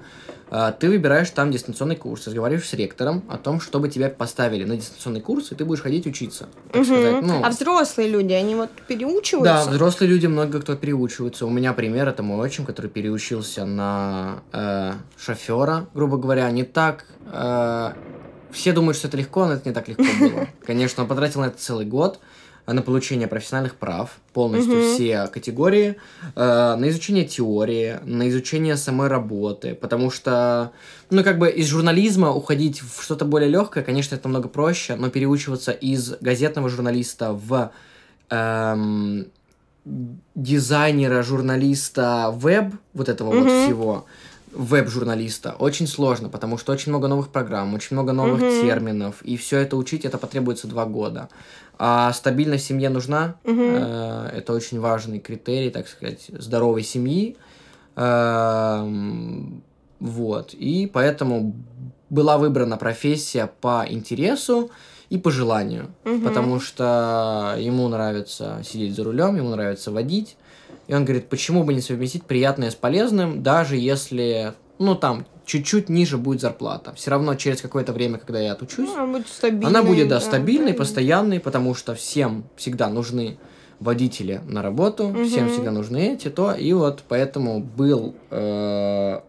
Speaker 2: А, Ты выбираешь там дистанционный курс, разговариваешь с ректором о том, чтобы тебя поставили на дистанционный курс, и ты будешь ходить учиться. Так
Speaker 1: Мгм.
Speaker 2: сказать. Ну,
Speaker 1: А взрослые люди, они вот
Speaker 2: да,
Speaker 1: переучиваются?
Speaker 2: взрослые люди много кто переучиваются. У меня пример это мой отчим, который переучился на э, шофера, грубо говоря, не так. э, все думают, что это легко, но это не так легко было. Конечно, он потратил на это целый год на получение профессиональных прав, полностью
Speaker 1: Мгм.
Speaker 2: все категории, э, на изучение теории, на изучение самой работы, потому что, ну, как бы из журнализма уходить в что-то более легкое, конечно, это намного проще, но переучиваться из газетного журналиста в эм, дизайнера, журналиста, веб, вот этого вот
Speaker 1: Мгм.
Speaker 2: всего, веб-журналиста, очень сложно, потому что очень много новых программ, очень много новых
Speaker 1: Мгм.
Speaker 2: терминов, и все это учить, это потребуется два года. А стабильность в семье нужна, э, это очень важный критерий, так сказать, здоровой семьи. Эм, Вот, и поэтому была выбрана профессия по интересу и по желанию,
Speaker 1: Мгм.
Speaker 2: потому что ему нравится сидеть за рулем, ему нравится водить, и он говорит, почему бы не совместить приятное с полезным, даже если, ну, там, чуть-чуть ниже будет зарплата. Все равно через какое-то время, когда я отучусь,
Speaker 1: Ну, она будет стабильной.
Speaker 2: она будет, да, стабильной,
Speaker 1: правильно.
Speaker 2: постоянной, потому что всем всегда нужны водители на работу, всем
Speaker 1: Мгм.
Speaker 2: всегда нужны эти, то, и вот поэтому был э,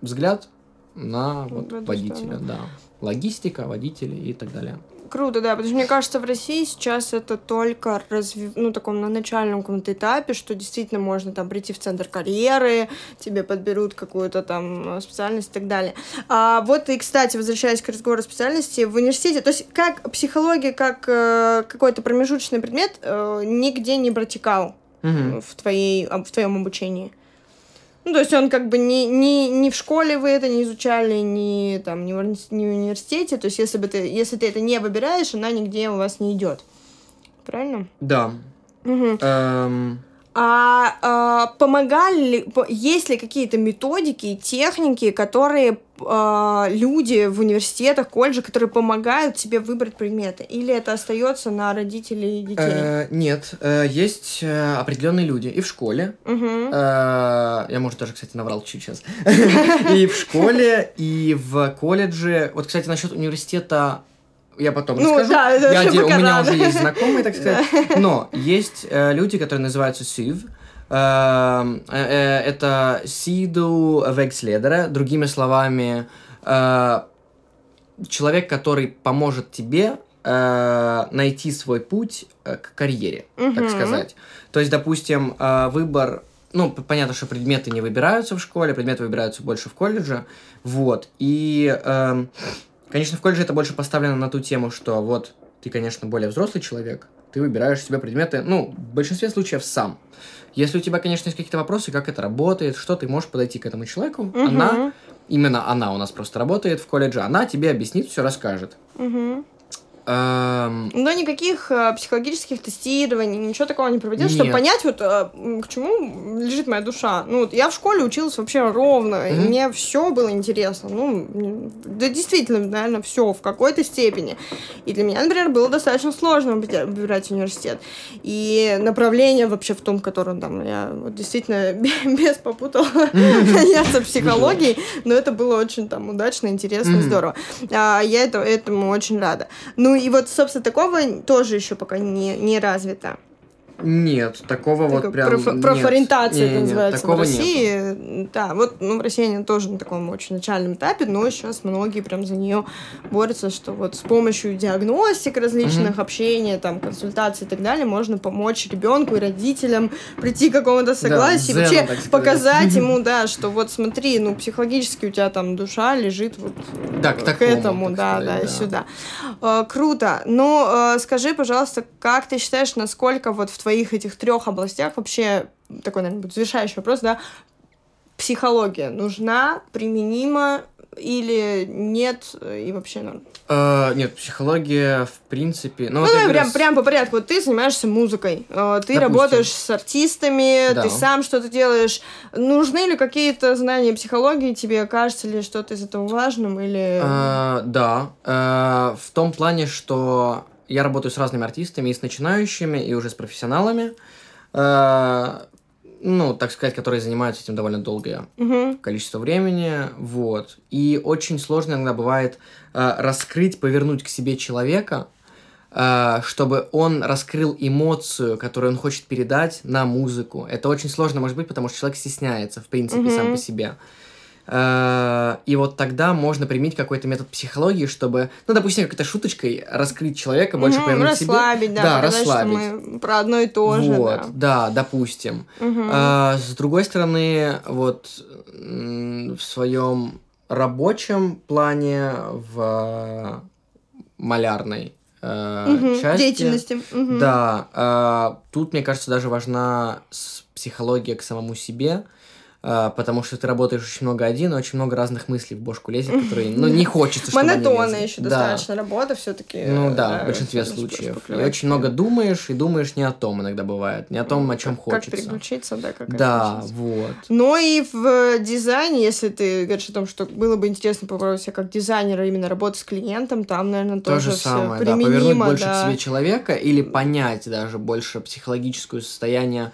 Speaker 2: взгляд на вот водителя, да. Логистика, водители и так далее.
Speaker 1: Круто, да, потому что мне кажется, в России сейчас это только разви... ну, таком на начальном каком-то этапе, что действительно можно там прийти в центр карьеры, тебе подберут какую-то там специальность и так далее. А вот и, кстати, возвращаясь к разговору о специальности, в университете, то есть как психология, как э, какой-то промежуточный предмет э, нигде не протекал
Speaker 2: Мгм.
Speaker 1: в, твоей, в твоем обучении. Ну, то есть он как бы не, не, не в школе вы это не изучали, не, там, не, в, не в университете. То есть если, бы ты, если ты это не выбираешь, она нигде у вас не идет. Правильно?
Speaker 2: Да.
Speaker 1: Мгм.
Speaker 2: Эм,
Speaker 1: А, а, помогали ли, есть ли какие-то методики и техники, которые а, люди в университетах, колледжах, которые помогают тебе выбрать предметы? Или это остается на родителей и детей?
Speaker 2: э, нет, э, есть э, определенные люди и в школе. Э, я, может, даже, кстати, наврал чуть сейчас. И в школе, и в колледже. Вот, кстати, насчет университета я потом
Speaker 1: Ну,
Speaker 2: расскажу.
Speaker 1: да, это
Speaker 2: Я де- у меня уже есть знакомые, так сказать. Но есть э, люди, которые называются SIV. Эм, э, э, Это Сиду Векследера. Другими словами, э, человек, который поможет тебе найти свой путь к карьере, так сказать. То есть, допустим, выбор ну, понятно, что предметы не выбираются в школе, предметы выбираются больше в колледже, вот, и, эм, конечно, в колледже это больше поставлено на ту тему, что вот ты, конечно, более взрослый человек, ты выбираешь себе предметы, ну, в большинстве случаев сам. Если у тебя, конечно, есть какие-то вопросы, как это работает, что ты можешь подойти к этому человеку,
Speaker 1: Мгм.
Speaker 2: она, именно она у нас просто работает в колледже, она тебе объяснит, все расскажет.
Speaker 1: Мгм.
Speaker 2: Эм,
Speaker 1: Но никаких э, психологических тестирований, ничего такого не проводил, чтобы понять, вот э, к чему лежит моя душа. Ну, вот я в школе училась вообще ровно, и
Speaker 2: Мгм.
Speaker 1: мне все было интересно. Ну, да действительно, наверное, все в какой-то степени. И для меня, например, было достаточно сложно выбира- выбирать университет. И направление вообще в том, котором там я вот действительно без попутала заняться психологией, но это было очень там удачно, интересно и здорово. А, я это, этому очень рада. Ну и вот, собственно, такого тоже еще пока не, не развито.
Speaker 2: Нет, такого вот
Speaker 1: Такой
Speaker 2: прям
Speaker 1: проф-
Speaker 2: нет.
Speaker 1: профориентация это называется
Speaker 2: такого
Speaker 1: в
Speaker 2: нету.
Speaker 1: России. Да, вот ну, в России они тоже на таком очень начальном этапе, но сейчас многие прям за нее борются, что вот с помощью диагностик различных,
Speaker 2: Мгм.
Speaker 1: общения, там, консультаций и так далее, можно помочь ребенку и родителям прийти к какому-то согласию, и
Speaker 2: дзену,
Speaker 1: вообще
Speaker 2: так сказать.
Speaker 1: показать ему, да, что вот смотри, ну, психологически у тебя там душа лежит вот
Speaker 2: Да, к такому,
Speaker 1: этому,
Speaker 2: так
Speaker 1: да,
Speaker 2: сказать,
Speaker 1: да, и
Speaker 2: да.
Speaker 1: сюда. Э, круто. Но э, скажи, пожалуйста, как ты считаешь, насколько вот в твоих этих трех областях вообще такой, наверное, будет завершающий вопрос, да, психология нужна, применима или нет и вообще норм?
Speaker 2: Э, нет, психология, в принципе... Ну,
Speaker 1: Ну,
Speaker 2: вот говорю,
Speaker 1: прям,
Speaker 2: с-
Speaker 1: прям по порядку. Вот ты занимаешься музыкой, э, ты
Speaker 2: Допустим.
Speaker 1: работаешь с артистами,
Speaker 2: Да.
Speaker 1: ты сам что-то делаешь. Нужны ли какие-то знания психологии тебе? Кажется ли что-то из этого важным или...
Speaker 2: Э, да, э, в том плане, что я работаю с разными артистами, и с начинающими, и уже с профессионалами, э, ну, так сказать, которые занимаются этим довольно долгое
Speaker 1: Мгм.
Speaker 2: количество времени, вот. И очень сложно иногда бывает э, раскрыть, повернуть к себе человека, э, чтобы он раскрыл эмоцию, которую он хочет передать на музыку. Это очень сложно, может быть, потому что человек стесняется, в принципе, сам
Speaker 1: Мгм.
Speaker 2: по себе. Э, И вот тогда можно применить какой-то метод психологии, чтобы, ну, допустим, какой-то шуточкой раскрыть человека, больше
Speaker 1: Мгм,
Speaker 2: повернуть к себе.
Speaker 1: расслабить, да,
Speaker 2: Да,
Speaker 1: показать,
Speaker 2: расслабить.
Speaker 1: что мы про одно и то же,
Speaker 2: Вот,
Speaker 1: да.
Speaker 2: да, допустим.
Speaker 1: Мгм.
Speaker 2: А, с другой стороны, вот в своем рабочем плане, в малярной э,
Speaker 1: Мгм,
Speaker 2: части,
Speaker 1: Деятельности. Мгм.
Speaker 2: да, а, тут, мне кажется, даже важна психология к самому себе, потому что ты работаешь очень много один, и очень много разных мыслей в бошку лезет, которые, ну, не хочется, чтобы
Speaker 1: Монотонная еще
Speaker 2: Да.
Speaker 1: достаточно работа все-таки.
Speaker 2: Ну да, в большинстве случаев. И очень много думаешь, и думаешь не о том иногда бывает, не о том, о чем
Speaker 1: Как
Speaker 2: хочется.
Speaker 1: переключиться, да, как
Speaker 2: Да, вот.
Speaker 1: Но и в дизайне, если ты говоришь о том, что было бы интересно попробовать себя как дизайнера именно работать с клиентом, там, наверное,
Speaker 2: То
Speaker 1: тоже
Speaker 2: же
Speaker 1: всё
Speaker 2: самое, да, повернуть больше к себе человека или понять даже больше психологическое состояние,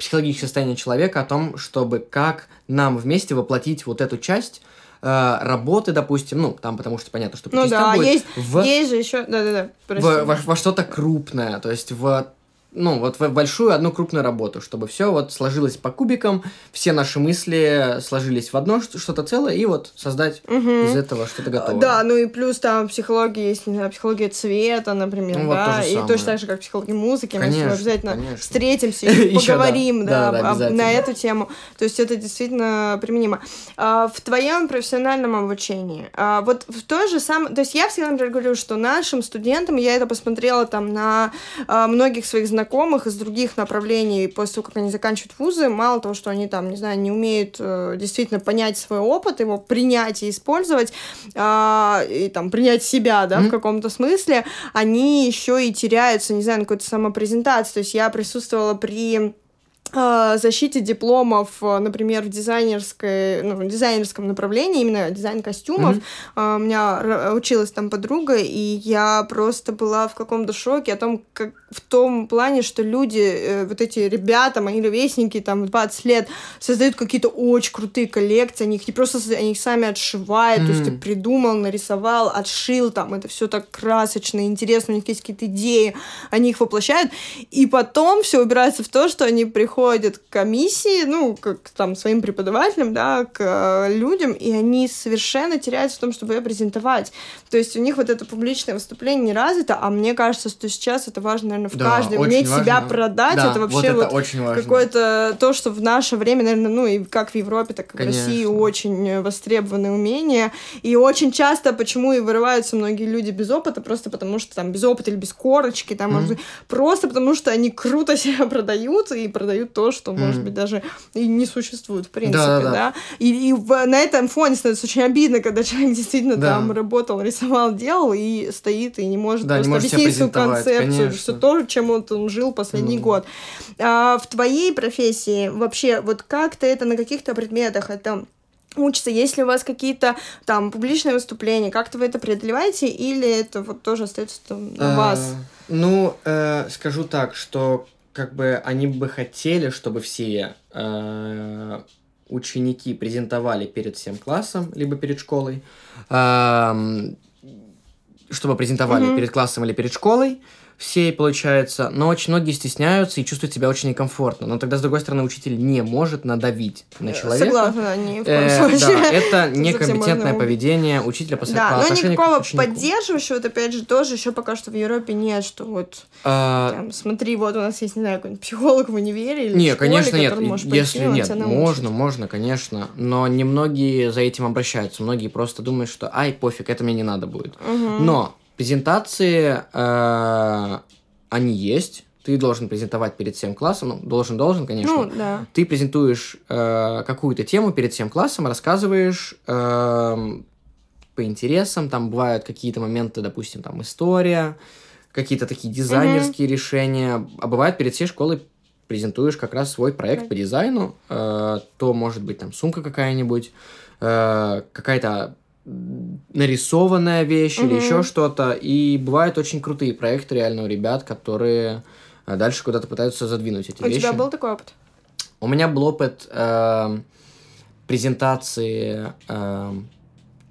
Speaker 2: психологическое состояние человека о том, чтобы как нам вместе воплотить вот эту часть э, работы, допустим, ну, там, потому что понятно, что по
Speaker 1: Ну
Speaker 2: частям
Speaker 1: да,
Speaker 2: будет,
Speaker 1: есть,
Speaker 2: в,
Speaker 1: есть же еще, да-да-да, прости.
Speaker 2: в- во, во что-то крупное, то есть в ну, вот в большую одну крупную работу, чтобы все вот сложилось по кубикам, все наши мысли сложились в одно что-то целое, и вот создать угу. из этого что-то готовое.
Speaker 1: Да, ну и плюс там психология есть, не знаю, психология цвета, например, ну, да, вот и самое. точно так же, как психология музыки, конечно, мы обязательно конечно. встретимся и поговорим, да, да, да, на эту тему. То есть это действительно применимо. А, в твоем профессиональном обучении, а, вот в то же самое, то есть я всегда, например, говорю, что нашим студентам, я это посмотрела там на а, многих своих знакомых, знакомых из других направлений, после того, как они заканчивают вузы, мало того, что они там, не знаю, не умеют э, действительно понять свой опыт, его принять и использовать, э, и там принять себя, да, mm-hmm. в каком-то смысле, они еще и теряются, не знаю, на какой-то самопрезентации. То есть я присутствовала при защите дипломов, а, например, в дизайнерской, ну, в дизайнерском направлении, именно дизайн костюмов. Mm-hmm. У меня училась там подруга, и я просто была в каком-то шоке о том, как в том плане, что люди, э, вот эти ребята, мои ровесники, там, 20 лет, создают какие-то очень крутые коллекции, они их не просто они их сами отшивают, mm-hmm. то есть ты придумал, нарисовал, отшил, там, это все так красочно, интересно, у них есть какие-то идеи, они их воплощают, и потом все убирается в то, что они приходят приходят к комиссии, ну, как там своим преподавателям, да, к э, людям, и они совершенно теряются в том, чтобы ее презентовать. То есть у них вот это публичное выступление не развито, а мне кажется, что сейчас это важно, наверное, в да, каждом. Уметь важно. себя продать, да, это вообще вот, вот какое-то то, что в наше время, наверное, ну, и как в Европе, так и Конечно. в России очень востребованное умение. И очень часто почему и вырываются многие люди без опыта, просто потому что там без опыта или без корочки, там, mm-hmm. просто потому что они круто себя продают и продают то, что, может быть, даже и не существует, в принципе, да. да, да. И, и в, на этом фоне становится очень обидно, когда человек действительно да. там работал, рисовал, делал, и стоит и не может да, просто не объяснить свою концепцию, все то, чем он, он жил последний mm. год. А, в твоей профессии вообще, вот как ты это на каких-то предметах, это учится, есть ли у вас какие-то там публичные выступления, как-то вы это преодолеваете, или это вот тоже остается там на вас?
Speaker 2: Ну, э, скажу так, что как бы они бы хотели, чтобы все э, ученики презентовали перед всем классом, либо перед школой, э, чтобы презентовали mm-hmm. перед классом или перед школой, все, получается, но очень многие стесняются и чувствуют себя очень некомфортно. Но тогда, с другой стороны, учитель не может надавить на человека.
Speaker 1: Согласна, не в коем э, случае.
Speaker 2: Да, это некомпетентное поведение учителя по,
Speaker 1: да, по но никакого поддерживающего, вот опять же, тоже еще пока что в Европе нет, что вот, а... там, смотри, вот у нас есть, не знаю, какой-нибудь психолог в универе или
Speaker 2: Нет,
Speaker 1: школе,
Speaker 2: конечно, нет. Если нет, можно, можно, конечно, но немногие за этим обращаются. Многие просто думают, что, ай, пофиг, это мне не надо будет. Угу. Но Презентации, э, они есть. Ты должен презентовать перед всем классом. Ну, должен, должен, конечно.
Speaker 1: Ну, да.
Speaker 2: Ты презентуешь э, какую-то тему перед всем классом, рассказываешь э, по интересам. Там бывают какие-то моменты, допустим, там история, какие-то такие дизайнерские mm-hmm. решения. А бывает перед всей школой презентуешь как раз свой проект по дизайну. Э, то может быть там сумка какая-нибудь, э, какая-то нарисованная вещь mm-hmm. или еще что-то. И бывают очень крутые проекты реально у ребят, которые э, дальше куда-то пытаются задвинуть эти
Speaker 1: у
Speaker 2: вещи.
Speaker 1: У тебя был такой опыт?
Speaker 2: У меня был опыт э, презентации э,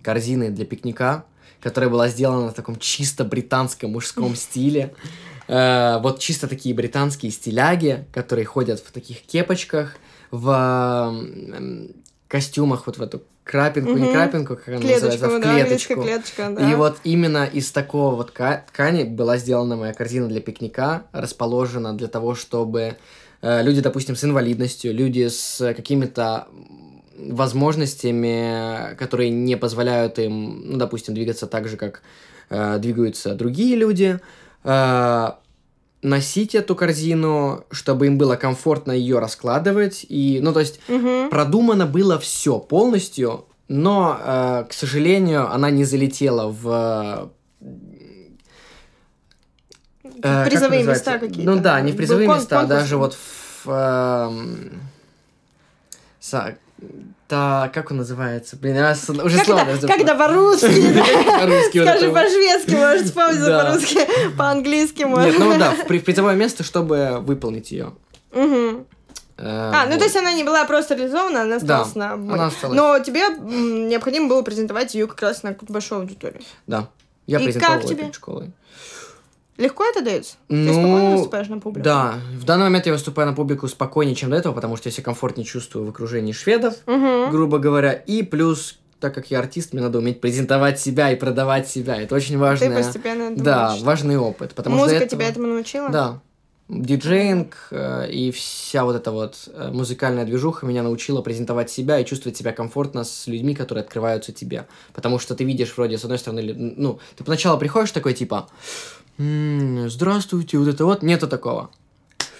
Speaker 2: корзины для пикника, которая была сделана в таком чисто британском мужском стиле. Э, вот чисто такие британские стиляги, которые ходят в таких кепочках, в костюмах, вот в эту крапинку, угу. не крапинку, как она клеточку, называется, в клеточку. Да, клеточка, да. И вот именно из такого вот ткани была сделана моя корзина для пикника, расположена для того, чтобы э, люди, допустим, с инвалидностью, люди с какими-то возможностями, которые не позволяют им, ну, допустим, двигаться так же, как э, двигаются другие люди, э, носить эту корзину, чтобы им было комфортно ее раскладывать. И, ну, то есть, угу. продумано было все полностью, но, э, к сожалению, она не залетела в
Speaker 1: э, призовые места какие-то.
Speaker 2: Ну да, не в призовые Был места, а даже вот в... Э, са, та, как он называется? Блин, я уже как слово
Speaker 1: это, Когда по-русски? Скажи по-шведски, может, вспомнить по-русски, по-английски, может.
Speaker 2: Нет, ну да, в призовое место, чтобы выполнить ее.
Speaker 1: Угу. А, ну то есть она не была просто реализована, она осталась на...
Speaker 2: она осталась.
Speaker 1: Но тебе необходимо было презентовать ее как раз на большую аудиторию.
Speaker 2: Да, я презентовал перед школой.
Speaker 1: Легко это дается?
Speaker 2: Ну,
Speaker 1: Ты спокойно выступаешь на публику?
Speaker 2: Да, в данный момент я выступаю на публику спокойнее, чем до этого, потому что я себя комфортнее чувствую в окружении шведов,
Speaker 1: Мгм.
Speaker 2: грубо говоря, и плюс, так как я артист, мне надо уметь презентовать себя и продавать себя. Это очень важно.
Speaker 1: Ты постепенно
Speaker 2: Да,
Speaker 1: думаешь.
Speaker 2: важный опыт. Потому что
Speaker 1: Музыка
Speaker 2: до этого-
Speaker 1: тебя этому научила?
Speaker 2: Да. Диджейнг э, и вся вот эта вот э, музыкальная движуха меня научила презентовать себя и чувствовать себя комфортно с людьми, которые открываются тебе. Потому что ты видишь вроде, с одной стороны, ну, ты поначалу приходишь такой, типа, «М, здравствуйте, вот это вот, нету такого.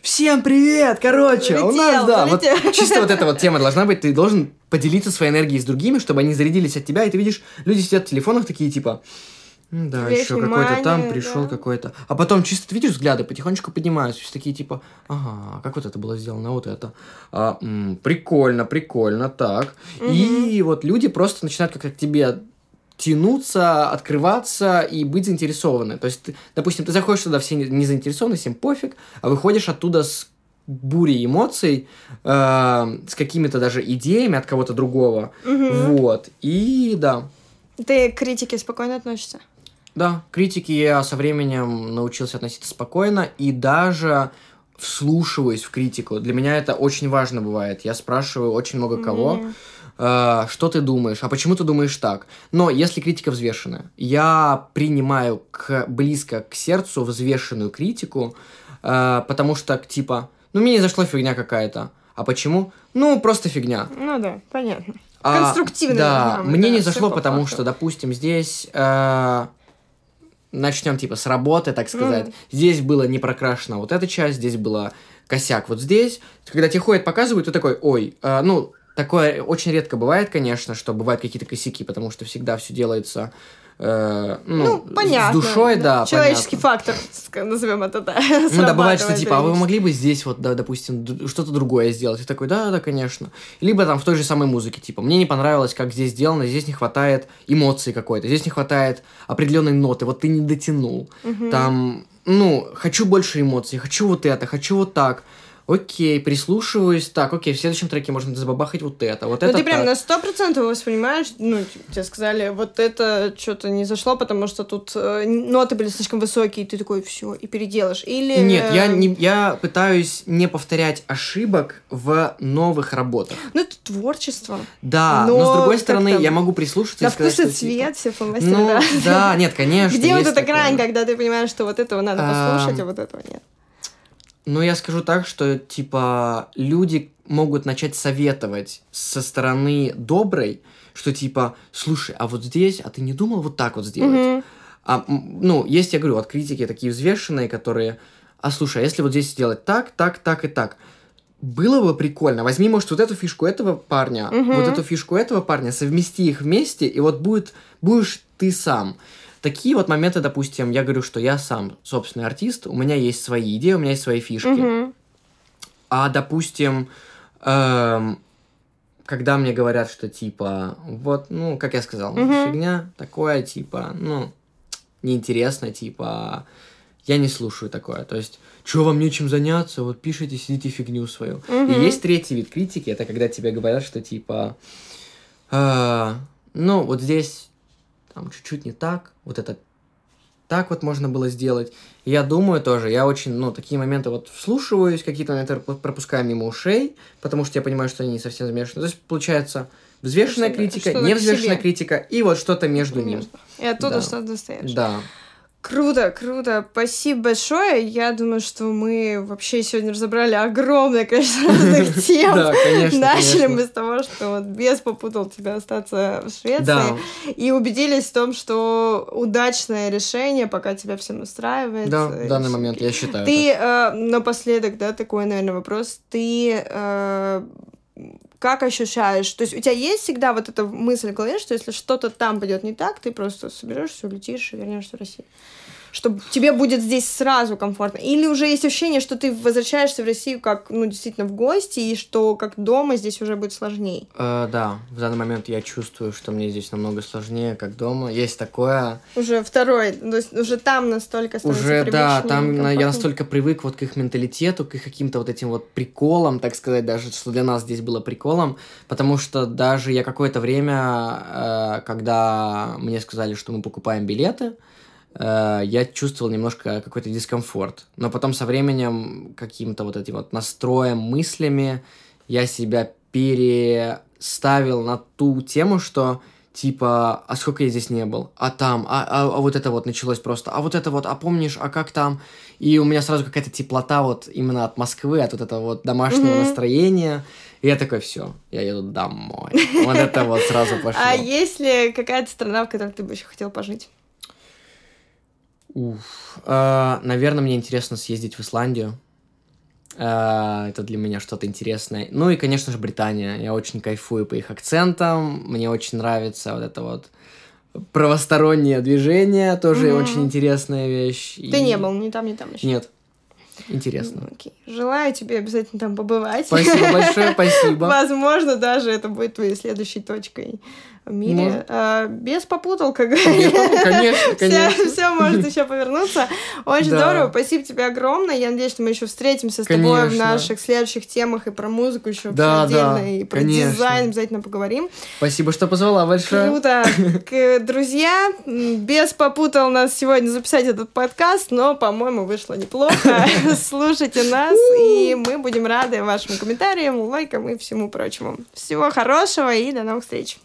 Speaker 2: Всем привет, короче, у нас, да, вот чисто вот эта вот тема должна быть, ты должен поделиться своей энергией с другими, чтобы они зарядились от тебя, и ты видишь, люди сидят в телефонах такие, типа, «М, да,
Speaker 1: Весь
Speaker 2: еще какой-то там пришел
Speaker 1: да.
Speaker 2: какой-то. А потом чисто ты видишь взгляды потихонечку поднимаются, все такие типа, ага, как вот это было сделано, вот это. А, м, прикольно, прикольно, так. И вот люди просто начинают как-то к тебе тянуться, открываться и быть заинтересованы. То есть, ты, допустим, ты заходишь туда, все не не заинтересованы, всем пофиг, а выходишь оттуда с бурей эмоций, э, с какими-то даже идеями от кого-то другого.
Speaker 1: Мгм.
Speaker 2: Вот. И да,
Speaker 1: Ты к критике спокойно относишься?
Speaker 2: да, к критике я со временем научился относиться спокойно и даже вслушиваюсь в критику. Для меня это очень важно бывает. Я спрашиваю очень много кого,
Speaker 1: Мгм.
Speaker 2: Э, что ты думаешь, а почему ты думаешь так. Но если критика взвешенная, я принимаю к, близко к сердцу взвешенную критику, э, потому что, типа, ну, мне не зашла фигня какая-то. А почему? Ну, просто фигня.
Speaker 1: Ну да, понятно.
Speaker 2: А,
Speaker 1: Конструктивно
Speaker 2: Да,
Speaker 1: быть,
Speaker 2: мне
Speaker 1: да,
Speaker 2: не зашло,
Speaker 1: по
Speaker 2: потому
Speaker 1: факту.
Speaker 2: что, допустим, здесь начнем типа с работы, так сказать.
Speaker 1: Ну.
Speaker 2: Здесь было не прокрашена вот эта часть, здесь было косяк вот здесь. Когда тебе ходят, показывают, ты такой, ой, а, ну, такое очень редко бывает, конечно, что бывают какие-то косяки, потому что всегда все делается э, ну,
Speaker 1: Ну, понятно.
Speaker 2: с душой, да,
Speaker 1: Человеческий
Speaker 2: понятно.
Speaker 1: фактор, назовем это, да.
Speaker 2: Ну да, бывает, что типа, а вы могли бы здесь вот, да, допустим, что-то другое сделать? И такой, да, да, конечно. Либо там в той же самой музыке, типа, мне не понравилось, как здесь сделано, здесь не хватает эмоций какой-то, здесь не хватает определенной ноты, вот ты не дотянул.
Speaker 1: Мгм.
Speaker 2: Там, ну, хочу больше эмоций, хочу вот это, хочу вот так. Окей, прислушиваюсь, так, окей, в следующем треке можно забабахать вот это, вот
Speaker 1: Ну,
Speaker 2: это
Speaker 1: ты прям
Speaker 2: так.
Speaker 1: на сто процентов воспринимаешь, ну, тебе сказали, вот это что-то не зашло, потому что тут э, ноты были слишком высокие, и ты такой, все, и переделаешь. Или...
Speaker 2: Нет, я,
Speaker 1: э,
Speaker 2: не, я пытаюсь не повторять ошибок в новых работах.
Speaker 1: Ну, это творчество.
Speaker 2: Да, но,
Speaker 1: Но
Speaker 2: с другой стороны, я могу прислушаться
Speaker 1: На
Speaker 2: и сказать,
Speaker 1: вкус и
Speaker 2: типа,
Speaker 1: цвет, все фломастеры,
Speaker 2: Ну,
Speaker 1: да.
Speaker 2: да, нет, конечно.
Speaker 1: Где вот эта грань, когда ты понимаешь, что вот этого надо послушать, а вот этого нет?
Speaker 2: Ну, я скажу так, что, типа, люди могут начать советовать со стороны доброй, что, типа, слушай, а вот здесь, а ты не думал вот так вот сделать?
Speaker 1: Мгм.
Speaker 2: А, ну, есть, я говорю, от критики такие взвешенные, которые, а слушай, а если вот здесь сделать так, так, так и так, было бы прикольно. Возьми, может, вот эту фишку этого парня,
Speaker 1: Мгм.
Speaker 2: вот эту фишку этого парня, совмести их вместе, и вот будет, будешь ты сам. Такие вот моменты, допустим, я говорю, что я сам собственный артист, у меня есть свои идеи, у меня есть свои фишки.
Speaker 1: Мгм.
Speaker 2: А, допустим, эм, когда мне говорят, что типа, вот, ну, как я сказал,
Speaker 1: Мгм.
Speaker 2: фигня такое, типа, ну, неинтересно, типа, я не слушаю такое. То есть, что вам нечем заняться, вот пишите, сидите фигню свою.
Speaker 1: Мгм.
Speaker 2: И есть третий вид критики, это когда тебе говорят, что типа, «А, ну, вот здесь там чуть-чуть не так, вот это так вот можно было сделать. И я думаю тоже, я очень, ну, такие моменты вот вслушиваюсь, какие-то моменты пр- пропускаю мимо ушей, потому что я понимаю, что они не совсем замешаны. То есть, получается, взвешенная
Speaker 1: Что-то-
Speaker 2: критика,
Speaker 1: что-то к
Speaker 2: невзвешенная критика и вот что-то между ним.
Speaker 1: И оттуда
Speaker 2: Да.
Speaker 1: что-то достаешь.
Speaker 2: Да.
Speaker 1: Круто, круто. Спасибо большое. Я думаю, что мы вообще сегодня разобрали огромное количество разных тем.
Speaker 2: Да, конечно,
Speaker 1: Начали мы с того, что вот без попутал тебя остаться в Швеции.
Speaker 2: Да.
Speaker 1: И убедились в том, что удачное решение, пока тебя всем устраивает.
Speaker 2: Да,
Speaker 1: э,
Speaker 2: в данный момент я считаю.
Speaker 1: Ты э, напоследок, да, такой, наверное, вопрос. Ты э, как ощущаешь? То есть у тебя есть всегда вот эта мысль в голове, что если что-то там пойдет не так, ты просто соберешься, улетишь и вернешься в Россию? Что тебе будет здесь сразу комфортно? Или уже есть ощущение, что ты возвращаешься в Россию как, ну, действительно, в гости, и что как дома здесь уже будет сложнее?
Speaker 2: Э, да, в данный момент я чувствую, что мне здесь намного сложнее, как дома. Есть такое.
Speaker 1: Уже второй, то есть уже там настолько
Speaker 2: Уже, да, там на- я настолько привык вот к их менталитету, к их каким-то вот этим вот приколам, так сказать, даже, что для нас здесь было приколом, потому что даже я какое-то время, э, когда мне сказали, что мы покупаем билеты, э, я чувствовал немножко какой-то дискомфорт. Но потом со временем, каким-то вот этим вот настроем, мыслями, я себя переставил на ту тему, что типа, а сколько я здесь не был, а там, а, а, а вот это вот началось просто, а вот это вот, а помнишь, а как там? И у меня сразу какая-то теплота вот именно от Москвы, от вот этого вот домашнего mm-hmm. настроения. И я такой, все, я еду домой. Вот это вот сразу пошло.
Speaker 1: А есть ли какая-то страна, в которой ты бы еще хотел пожить?
Speaker 2: Уф. А, наверное, мне интересно съездить в Исландию. А, это для меня что-то интересное. Ну и, конечно же, Британия. Я очень кайфую по их акцентам. Мне очень нравится вот это вот правостороннее движение. Тоже mm-hmm. очень интересная вещь.
Speaker 1: Ты и... не был ни там, ни там еще?
Speaker 2: Нет. Интересно.
Speaker 1: Ну, окей. Желаю тебе обязательно там побывать.
Speaker 2: Спасибо большое, спасибо.
Speaker 1: Возможно, даже это будет твоей следующей точкой мире. А, без попутал, как говорится.
Speaker 2: Конечно, конечно.
Speaker 1: Все, все может еще повернуться. Очень да. здорово. Спасибо тебе огромное. Я надеюсь, что мы еще встретимся с конечно. тобой в наших следующих темах и про музыку еще да, отдельно, да, и про конечно. дизайн обязательно поговорим.
Speaker 2: Спасибо, что позвала большое.
Speaker 1: Круто. Друзья, без попутал нас сегодня записать этот подкаст, но, по-моему, вышло неплохо. Слушайте нас, и мы будем рады вашим комментариям, лайкам и всему прочему. Всего хорошего и до новых встреч.